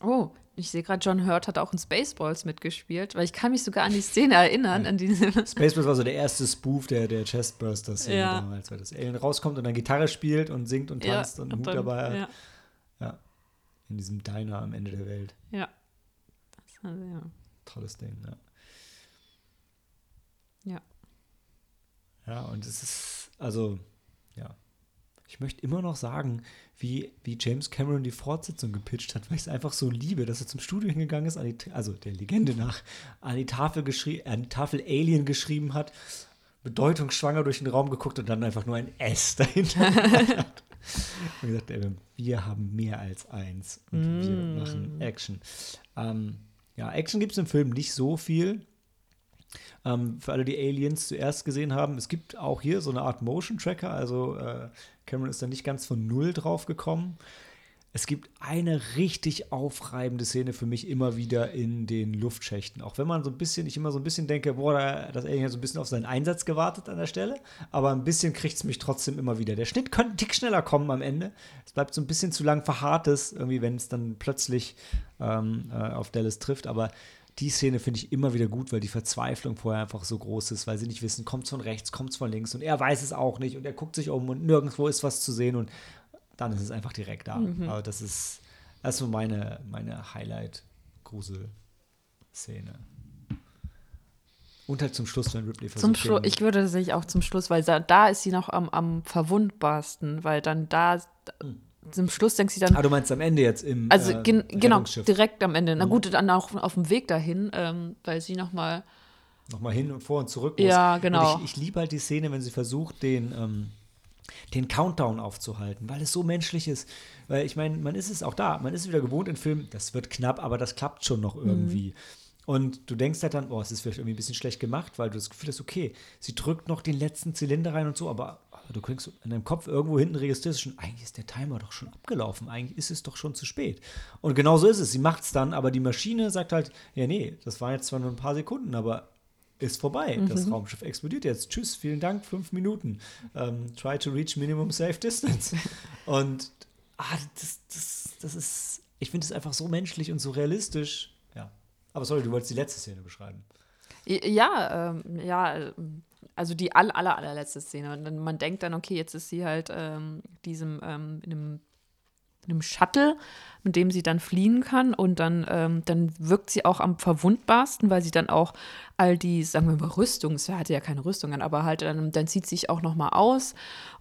Oh, ich sehe gerade, John Hurt hat auch in Spaceballs mitgespielt, weil ich kann mich sogar an die Szene erinnern. An diese Spaceballs war so der erste Spoof der, der Chestburster-Szene ja. damals, weil das Alien rauskommt und dann Gitarre spielt und singt und tanzt ja, und einen Hut dabei hat. Ja. ja. In diesem Diner am Ende der Welt. Ja. Also, ja. Tolles Ding, ja. Ja. Ja, und es ist, also, ja. Ich möchte immer noch sagen, wie, wie James Cameron die Fortsetzung gepitcht hat, weil ich es einfach so liebe, dass er zum Studio hingegangen ist, die, also der Legende nach, an die Tafel an die Tafel Alien geschrieben hat, bedeutungsschwanger durch den Raum geguckt und dann einfach nur ein S dahinter hat. Und gesagt, ey, wir haben mehr als eins und mm. wir machen Action. Ähm, ja, Action gibt es im Film nicht so viel. Ähm, für alle, die Aliens zuerst gesehen haben, es gibt auch hier so eine Art Motion Tracker, also äh, Cameron ist da nicht ganz von null drauf gekommen. Es gibt eine richtig aufreibende Szene für mich immer wieder in den Luftschächten. Auch wenn man so ein bisschen, ich immer so ein bisschen denke, boah, das Alien hat so ein bisschen auf seinen Einsatz gewartet an der Stelle. Aber ein bisschen kriegt es mich trotzdem immer wieder. Der Schnitt könnte ein Tick schneller kommen am Ende. Es bleibt so ein bisschen zu lang verharrtes, irgendwie, wenn es dann plötzlich ähm, äh, auf Dallas trifft. Aber die Szene finde ich immer wieder gut, weil die Verzweiflung vorher einfach so groß ist, weil sie nicht wissen, kommt es von rechts, kommt es von links und er weiß es auch nicht und er guckt sich um und nirgendwo ist was zu sehen und dann ist es einfach direkt da. Mhm. Aber das ist, das ist so meine, meine Highlight-Grusel-Szene. Und halt zum Schluss, wenn Ripley versucht. Zum Schluss, ich würde tatsächlich auch zum Schluss, weil da, da ist sie noch am, am verwundbarsten, weil dann da, mhm zum Schluss denkst du dann. Ah, du meinst am Ende jetzt im. Also äh, gen genau, direkt am Ende. Na mhm. gut, dann auch auf dem Weg dahin, ähm, weil sie nochmal. Nochmal hin und vor und zurück muss. Ja, genau. Und ich, ich liebe halt die Szene, wenn sie versucht, den, ähm, den Countdown aufzuhalten, weil es so menschlich ist. Weil ich meine, man ist es auch da, man ist wieder gewohnt in Filmen, das wird knapp, aber das klappt schon noch irgendwie. Mhm. Und du denkst halt dann, oh, es ist vielleicht irgendwie ein bisschen schlecht gemacht, weil du das Gefühl hast, okay, sie drückt noch den letzten Zylinder rein und so, aber du kriegst in deinem Kopf irgendwo hinten registrierst schon, eigentlich ist der Timer doch schon abgelaufen, eigentlich ist es doch schon zu spät. Und genau so ist es. Sie macht es dann, aber die Maschine sagt halt, ja, nee, das waren jetzt zwar nur ein paar Sekunden, aber ist vorbei. Mhm. Das Raumschiff explodiert jetzt. Tschüss, vielen Dank, fünf Minuten. Ähm, try to reach minimum safe distance. Und ah, das, das, das ist, ich finde es einfach so menschlich und so realistisch. Ja. Aber sorry, du wolltest die letzte Szene beschreiben. Ja, ähm, ja, also die aller, aller, allerletzte Szene. Und man denkt dann, okay, jetzt ist sie halt ähm, diesem, ähm, in einem, in einem Shuttle, mit dem sie dann fliehen kann. Und dann, ähm, dann wirkt sie auch am verwundbarsten, weil sie dann auch all die, sagen wir mal, Rüstung, sie hatte ja keine Rüstung an, aber halt, ähm, dann zieht sie sich auch noch mal aus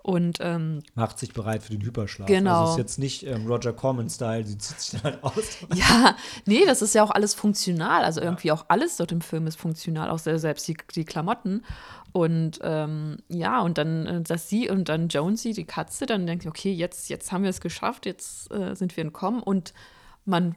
und ähm, macht sich bereit für den Hyperschlaf. Genau. Also ist jetzt nicht ähm, Roger Corman-Style, sie zieht sich dann halt aus. ja, nee, das ist ja auch alles funktional. Also irgendwie ja. auch alles dort im Film ist funktional, auch selbst die, die Klamotten. Und ähm, ja, und dann äh, dass sie und dann Jonesy, die Katze, dann denkt, okay, jetzt, jetzt haben wir es geschafft, jetzt äh, sind wir entkommen. Und man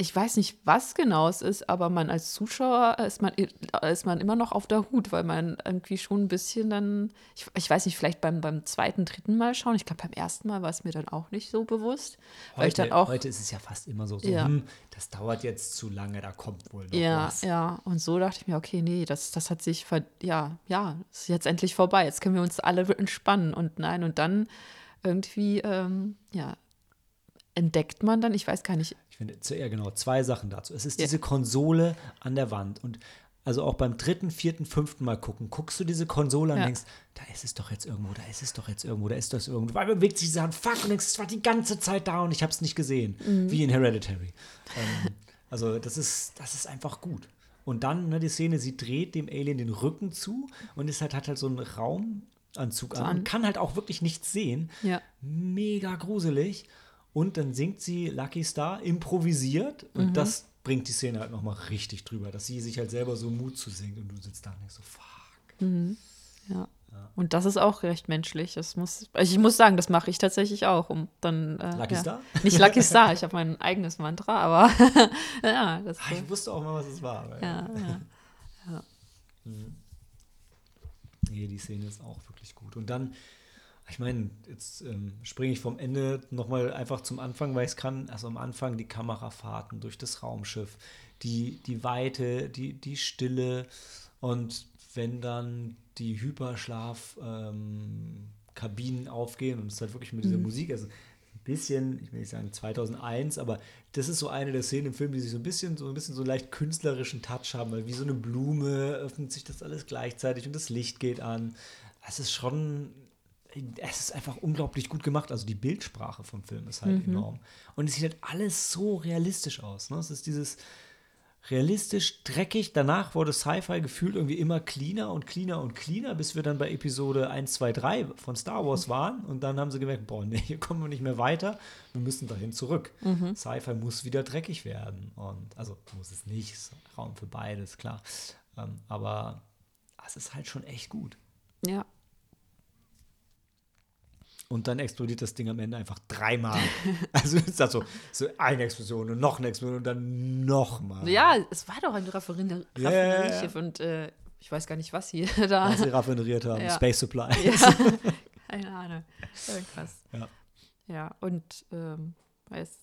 ich weiß nicht, was genau es ist, aber man als Zuschauer ist man, ist man immer noch auf der Hut, weil man irgendwie schon ein bisschen dann, ich, ich weiß nicht, vielleicht beim, beim zweiten, dritten Mal schauen. Ich glaube, beim ersten Mal war es mir dann auch nicht so bewusst. Heute, weil ich dann auch, heute ist es ja fast immer so, so ja. hm, das dauert jetzt zu lange, da kommt wohl noch ja, was. Ja, und so dachte ich mir, okay, nee, das, das hat sich, ja, ja, ist jetzt endlich vorbei. Jetzt können wir uns alle entspannen und nein, und dann irgendwie, ähm, ja, entdeckt man dann, ich weiß gar nicht, finde, zuerst genau, zwei Sachen dazu. Es ist ja. diese Konsole an der Wand und also auch beim dritten, vierten, fünften Mal gucken, guckst du diese Konsole ja. und denkst, da ist es doch jetzt irgendwo, da ist es doch jetzt irgendwo, da ist das irgendwo. Weil bewegt sich diese Hand, fuck, und denkst, es war die ganze Zeit da und ich habe es nicht gesehen. Mhm. Wie in Hereditary. ähm, also das ist, das ist einfach gut. Und dann ne, die Szene, sie dreht dem Alien den Rücken zu und ist halt, hat halt so einen Raumanzug an und kann halt auch wirklich nichts sehen. Ja. Mega gruselig. Und dann singt sie Lucky Star improvisiert und mhm. das bringt die Szene halt nochmal richtig drüber, dass sie sich halt selber so Mut zu singt und du sitzt da und denkst so, fuck. Mhm. Ja. ja. Und das ist auch recht menschlich. Das muss, also ich muss sagen, das mache ich tatsächlich auch, um dann. Äh, Lucky ja. Star? Nicht Lucky Star, ich habe mein eigenes Mantra, aber ja. Das Ach, ich wusste auch mal, was es war. Ja, ja. ja. Mhm. Nee, die Szene ist auch wirklich gut. Und dann ich meine, jetzt ähm, springe ich vom Ende nochmal einfach zum Anfang, weil ich es kann. Also am Anfang die Kamerafahrten durch das Raumschiff, die, die Weite, die, die Stille und wenn dann die Hyperschlaf-Kabinen ähm, aufgehen und es halt wirklich mit dieser mhm. Musik, also bisschen, ich will nicht sagen 2001, aber das ist so eine der Szenen im Film, die sich so ein bisschen so ein bisschen so leicht künstlerischen Touch haben, weil wie so eine Blume öffnet sich das alles gleichzeitig und das Licht geht an. Es ist schon es ist einfach unglaublich gut gemacht. Also die Bildsprache vom Film ist halt mhm. enorm. Und es sieht halt alles so realistisch aus. Ne? Es ist dieses realistisch, dreckig. Danach wurde Sci-Fi gefühlt irgendwie immer cleaner und cleaner und cleaner, bis wir dann bei Episode 1, 2, 3 von Star Wars waren. Und dann haben sie gemerkt, boah, nee, hier kommen wir nicht mehr weiter. Wir müssen dahin zurück. Mhm. Sci-Fi muss wieder dreckig werden. Und also muss es nicht. Ist Raum für beides, klar. Ähm, aber es ist halt schon echt gut. Ja, und dann explodiert das Ding am Ende einfach dreimal. also ist das so, so eine Explosion und noch eine Explosion und dann nochmal. Ja, es war doch ein Raffinerie Raffinerieschiff yeah. und äh, ich weiß gar nicht, was sie da. Was sie raffineriert haben, ja. Space Supply. Ja. Keine Ahnung. Krass. Ja. Ja, und ähm, weiß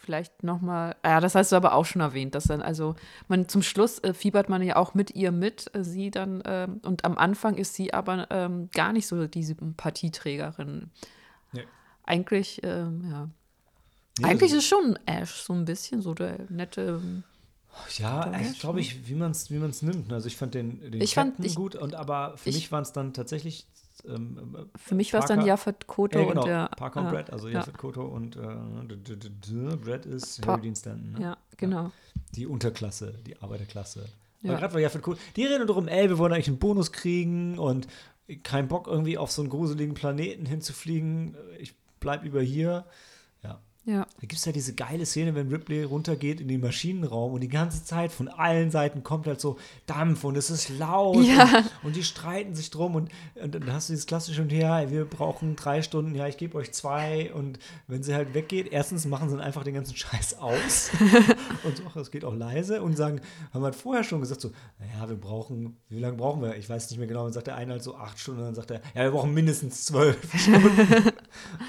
vielleicht nochmal, ja, das hast du aber auch schon erwähnt, dass dann, also man zum Schluss äh, fiebert man ja auch mit ihr mit, äh, sie dann, ähm, und am Anfang ist sie aber ähm, gar nicht so diese Partieträgerin. Nee. Eigentlich, ähm, ja. Nee, Eigentlich also, ist schon Ash so ein bisschen so der nette. Ja, glaube ich, wie man es wie nimmt. Also ich fand den, den ich Captain fand, ich, gut, und aber für ich, mich waren es dann tatsächlich ähm, äh, Für mich war es dann Jafet Koto ja, genau, und der. Parker und äh, Brad, also ja. Jafet Koto und äh, Brad ist Harry Dean Stanton. Ne? Ja, genau. Ja. Die Unterklasse, die Arbeiterklasse. Ja. Gerade war Jafet Koto, die reden darum, ey, wir wollen eigentlich einen Bonus kriegen und kein Bock irgendwie auf so einen gruseligen Planeten hinzufliegen. Ich bleib über hier. Ja. Da gibt es ja diese geile Szene, wenn Ripley runtergeht in den Maschinenraum und die ganze Zeit von allen Seiten kommt halt so Dampf und es ist laut ja. und, und, die streiten sich drum und, und, dann hast du dieses klassische und ja, wir brauchen drei Stunden, ja, ich gebe euch zwei und wenn sie halt weggeht, erstens machen sie dann einfach den ganzen Scheiß aus und so, es geht auch leise und sagen, haben wir halt vorher schon gesagt so, naja, wir brauchen, wie lange brauchen wir? Ich weiß nicht mehr genau. Dann sagt der eine halt so acht Stunden und dann sagt er, ja, wir brauchen mindestens zwölf Stunden.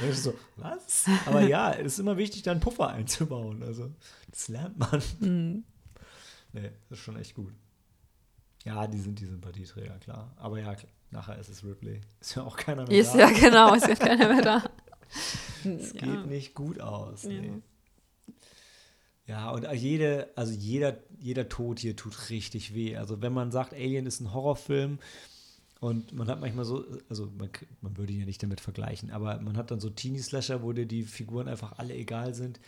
und ich so, was? Aber ja, es ist immer wichtig, da einen Puffer einzubauen. Also, das lernt man. Mhm. Nee, das ist schon echt gut. Ja, die sind die Sympathieträger, klar. Aber ja, nachher ist es Ripley. Ist ja auch keiner mehr ist, da. Ja, genau, ist ja keiner mehr da. Es ja. geht nicht gut aus. Nee. Ja. Ja, und jede, also jeder, jeder Tod hier tut richtig weh. Also wenn man sagt, Alien ist ein Horrorfilm, und man hat manchmal so, also man, man würde ihn ja nicht damit vergleichen, aber man hat dann so Teenie-Slasher, wo dir die Figuren einfach alle egal sind.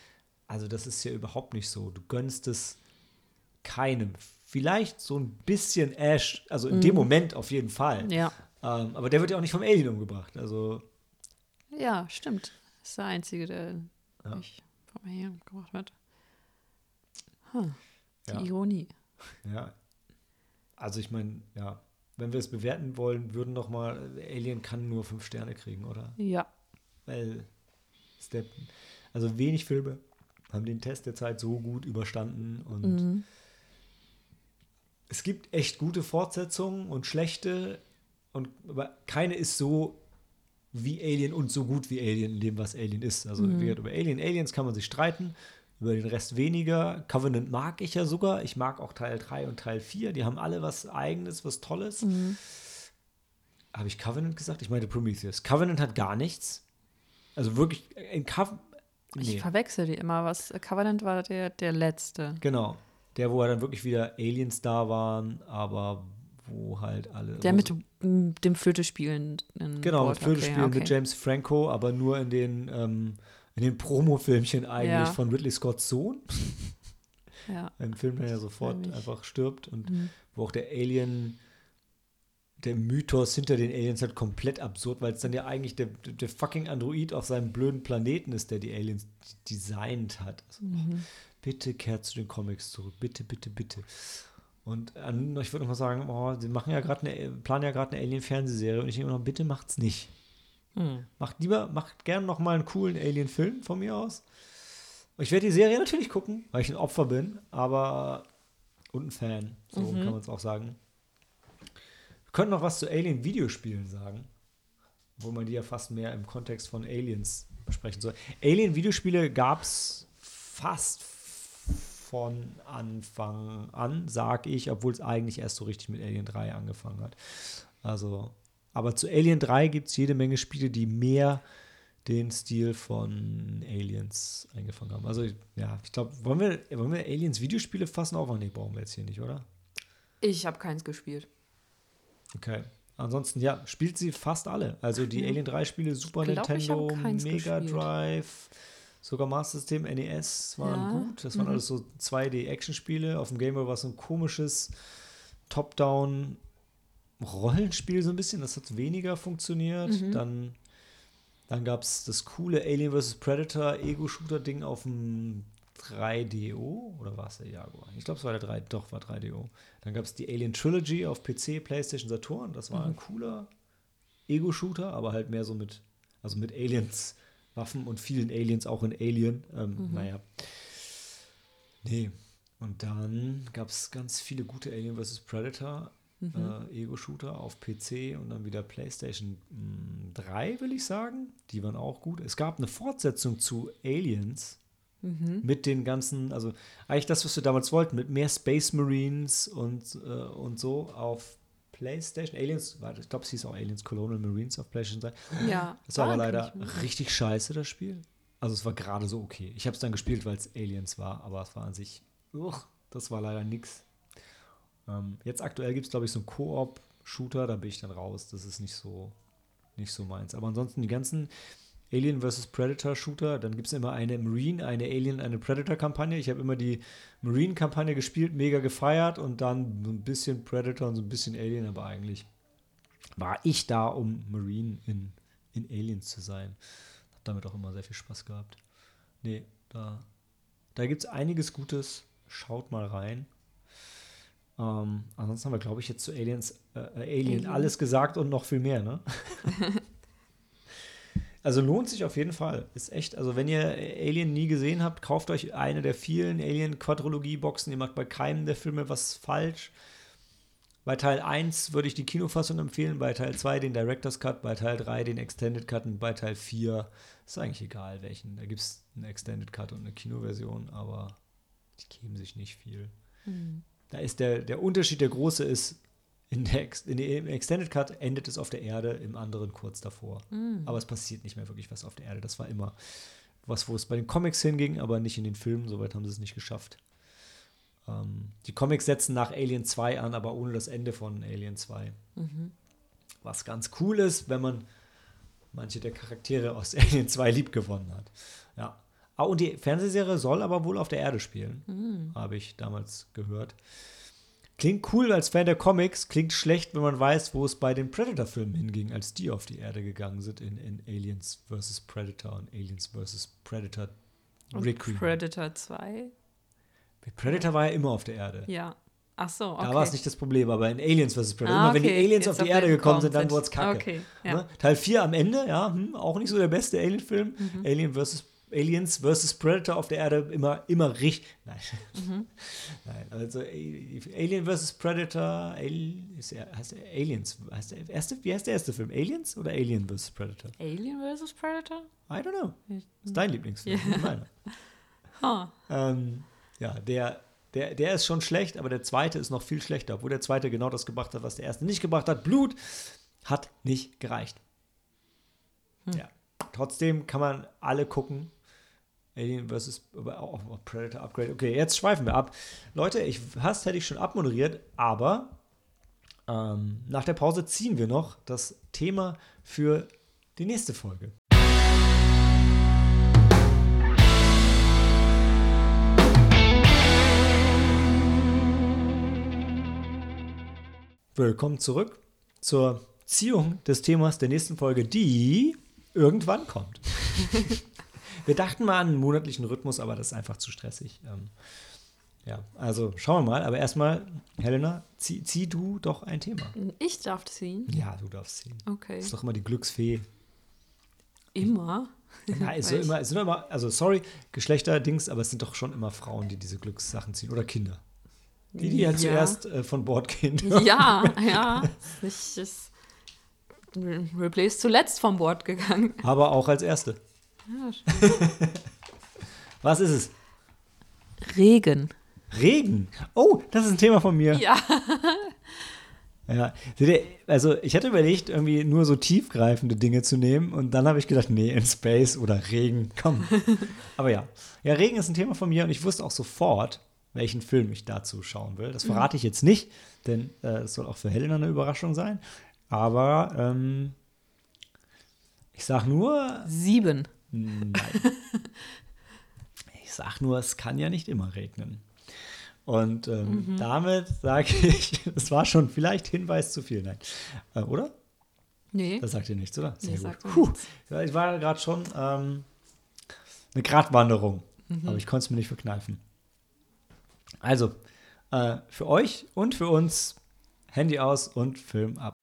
Also das ist ja überhaupt nicht so. Du gönnst es keinem. Vielleicht so ein bisschen Ash, also in mhm. dem Moment auf jeden Fall. Ja. Ähm, aber der wird ja auch nicht vom Alien umgebracht. Also. Ja, stimmt. Das ist der Einzige, der ja. nicht vom Alien umgebracht wird. Huh. Die ja. Ironie. Ja. Also ich meine, ja, wenn wir es bewerten wollen, würden noch mal Alien kann nur fünf Sterne kriegen, oder? Ja. Weil der, also wenig Filme haben den Test der Zeit so gut überstanden und mhm. es gibt echt gute Fortsetzungen und schlechte und aber keine ist so wie Alien und so gut wie Alien in dem, was Alien ist. Also mhm. über Alien, Aliens kann man sich streiten über den Rest weniger. Covenant mag ich ja sogar. Ich mag auch Teil 3 und Teil 4. Die haben alle was Eigenes, was Tolles. Mhm. Habe ich Covenant gesagt? Ich meinte Prometheus. Covenant hat gar nichts. Also wirklich, in Covenant. Nee. Ich verwechsel die immer. Was Covenant war der, der letzte. Genau. Der, wo dann wirklich wieder Aliens da waren, aber wo halt alle. Der mit dem Flöte spielen. Genau, mit Flöte spielen okay. mit James Franco, aber nur in den. Ähm, in den Promo-Filmchen eigentlich ja. von Ridley Scotts Sohn. Ja. Ein Film, der ja sofort einfach stirbt und mhm. wo auch der Alien, der Mythos hinter den Aliens halt komplett absurd, weil es dann ja eigentlich der, der fucking Android auf seinem blöden Planeten ist, der die Aliens designt hat. Also, mhm. Bitte kehrt zu den Comics zurück. Bitte, bitte, bitte. Und an, ich würde noch mal sagen, oh, sie machen ja gerade eine, planen ja gerade eine Alien-Fernsehserie und ich denke immer noch, bitte macht's nicht. Hm. Macht lieber, macht gerne noch mal einen coolen Alien-Film von mir aus. Ich werde die Serie natürlich gucken, weil ich ein Opfer bin, aber und ein Fan, so mhm. kann man es auch sagen. Wir können noch was zu Alien-Videospielen sagen, wo man die ja fast mehr im Kontext von Aliens besprechen soll. Alien-Videospiele gab es fast von Anfang an, sag ich, obwohl es eigentlich erst so richtig mit Alien 3 angefangen hat. Also aber zu Alien 3 gibt es jede Menge Spiele, die mehr den Stil von Aliens eingefangen haben. Also, ja, ich glaube, wollen wir, wollen wir Aliens Videospiele fassen auf? Nee, brauchen wir jetzt hier nicht, oder? Ich habe keins gespielt. Okay. Ansonsten, ja, spielt sie fast alle. Also die Alien 3 Spiele, Super glaub, Nintendo, Mega gespielt. Drive, sogar Master System, NES waren ja. gut. Das waren mhm. alles so 2D-Action-Spiele. Auf dem Game Boy war es so ein komisches Top-Down Rollenspiel so ein bisschen. Das hat weniger funktioniert. Mhm. Dann, dann gab es das coole Alien vs. Predator Ego-Shooter-Ding auf dem 3DO oder war es der Jaguar? Ich glaube, es war der 3, doch, war 3DO. Dann gab es die Alien Trilogy auf PC, PlayStation, Saturn. Das war mhm. ein cooler Ego-Shooter, aber halt mehr so mit, also mit Aliens, Waffen und vielen Aliens auch in Alien. Ähm, mhm. Naja. Nee. Und dann gab es ganz viele gute Alien vs. Predator mhm. äh, Ego-Shooter auf PC und dann wieder PlayStation 3, hm, will ich sagen. Die waren auch gut. Es gab eine Fortsetzung zu Aliens Mhm. Mit den ganzen, also eigentlich das, was wir damals wollten, mit mehr Space Marines und, äh, und so auf PlayStation. Aliens, warte, ich glaube, es hieß auch Aliens Colonial Marines auf PlayStation 3. Ja. Das war aber leider richtig scheiße, das Spiel. Also es war gerade so okay. Ich habe es dann gespielt, weil es Aliens war, aber es war an sich, uch, das war leider nix. Ähm, jetzt aktuell gibt es, glaube ich, so einen Koop-Shooter, da bin ich dann raus. Das ist nicht so, nicht so meins. Aber ansonsten die ganzen Alien vs. Predator Shooter. Dann gibt es immer eine Marine, eine Alien, eine Predator-Kampagne. Ich habe immer die Marine-Kampagne gespielt, mega gefeiert und dann so ein bisschen Predator und so ein bisschen Alien, aber eigentlich war ich da, um Marine in, in Aliens zu sein. Habe damit auch immer sehr viel Spaß gehabt. Nee, da, da gibt es einiges Gutes. Schaut mal rein. Ähm, ansonsten haben wir, glaube ich, jetzt zu Aliens, äh, Alien, Alien alles gesagt und noch viel mehr, ne? Also lohnt sich auf jeden Fall. Ist echt, also wenn ihr Alien nie gesehen habt, kauft euch eine der vielen Alien-Quadrologie-Boxen. Ihr macht bei keinem der Filme was falsch. Bei Teil 1 würde ich die Kinofassung empfehlen, bei Teil 2 den Director's Cut, bei Teil 3 den Extended Cut und bei Teil 4 ist eigentlich egal welchen. Da gibt es einen Extended Cut und eine Kinoversion, aber die geben sich nicht viel. Mhm. Da ist der, der Unterschied, der große ist, in der, in der, Im Extended Cut endet es auf der Erde, im anderen kurz davor. Mm. Aber es passiert nicht mehr wirklich was auf der Erde. Das war immer was, wo es bei den Comics hinging, aber nicht in den Filmen. Soweit haben sie es nicht geschafft. Ähm, die Comics setzen nach Alien 2 an, aber ohne das Ende von Alien 2. Mhm. Was ganz cool ist, wenn man manche der Charaktere aus Alien 2 lieb gewonnen hat. Ja. Ah, und die Fernsehserie soll aber wohl auf der Erde spielen, mhm. habe ich damals gehört. Klingt cool als Fan der Comics, klingt schlecht, wenn man weiß, wo es bei den Predator-Filmen hinging, als die auf die Erde gegangen sind in, in Aliens vs. Predator und Aliens vs. Predator Requiem. Predator 2? Predator war ja immer auf der Erde. Ja. Ach so, okay. Da war es nicht das Problem, aber in Aliens vs. Predator, ah, okay. immer wenn die Aliens Jetzt auf die Erde gekommen sind, dann wurde es kacke. Okay, ja. ne? Teil 4 am Ende, ja, hm, auch nicht so der beste Alien-Film. Mhm. Alien vs. Aliens vs. Predator auf der Erde immer, immer richtig. Nein. Mhm. Nein, also Alien vs. Predator, Alien, ist er, heißt er Aliens, heißt der erste, wie heißt der erste Film? Aliens oder Alien vs. Predator? Alien vs. Predator? I don't know. Das ist dein Lieblingsfilm, yeah. meiner. huh. ähm, ja, der, der, der ist schon schlecht, aber der zweite ist noch viel schlechter, obwohl der zweite genau das gebracht hat, was der erste nicht gebracht hat. Blut hat nicht gereicht. Hm. Ja. Trotzdem kann man alle gucken. Alien vs. Oh, Predator Upgrade. Okay, jetzt schweifen wir ab. Leute, ich fast hätte ich schon abmoderiert, aber ähm, nach der Pause ziehen wir noch das Thema für die nächste Folge. Willkommen zurück zur Ziehung des Themas der nächsten Folge, die irgendwann kommt. Wir dachten mal an einen monatlichen Rhythmus, aber das ist einfach zu stressig. Ähm, ja, also schauen wir mal. Aber erstmal, Helena, zieh, zieh, du doch ein Thema. Ich darf ziehen? Ja, du darfst ziehen. Okay. Das ist doch immer die Glücksfee. Immer? Ja, es, immer, es sind immer, also sorry, Geschlechterdings, aber es sind doch schon immer Frauen, die diese Glückssachen ziehen oder Kinder. Die, die ja, ja. zuerst äh, von Bord gehen. Ja, ja. Ich ist Ripley ist zuletzt von Bord gegangen. Aber auch als Erste. Ja, Was ist es? Regen. Regen? Oh, das ist ein Thema von mir. Ja. Ja, also ich hatte überlegt, irgendwie nur so tiefgreifende Dinge zu nehmen und dann habe ich gedacht, nee, in Space oder Regen, komm. Aber ja. Ja, Regen ist ein Thema von mir und ich wusste auch sofort, welchen Film ich dazu schauen will. Das verrate ich jetzt nicht, denn äh, es soll auch für Helena eine Überraschung sein. Aber ähm, ich sag nur. Sieben. Nein. ich sag nur, es kann ja nicht immer regnen. Und ähm, mhm. damit sage ich, es war schon vielleicht Hinweis zu viel. Nein. Äh, oder? Nee. Das sagt ihr nichts, oder? Sehr nee, gut. Puh. Ich war gerade schon ähm, eine Gratwanderung, mhm. aber ich konnte es mir nicht verkneifen. Also, äh, für euch und für uns Handy aus und Film ab.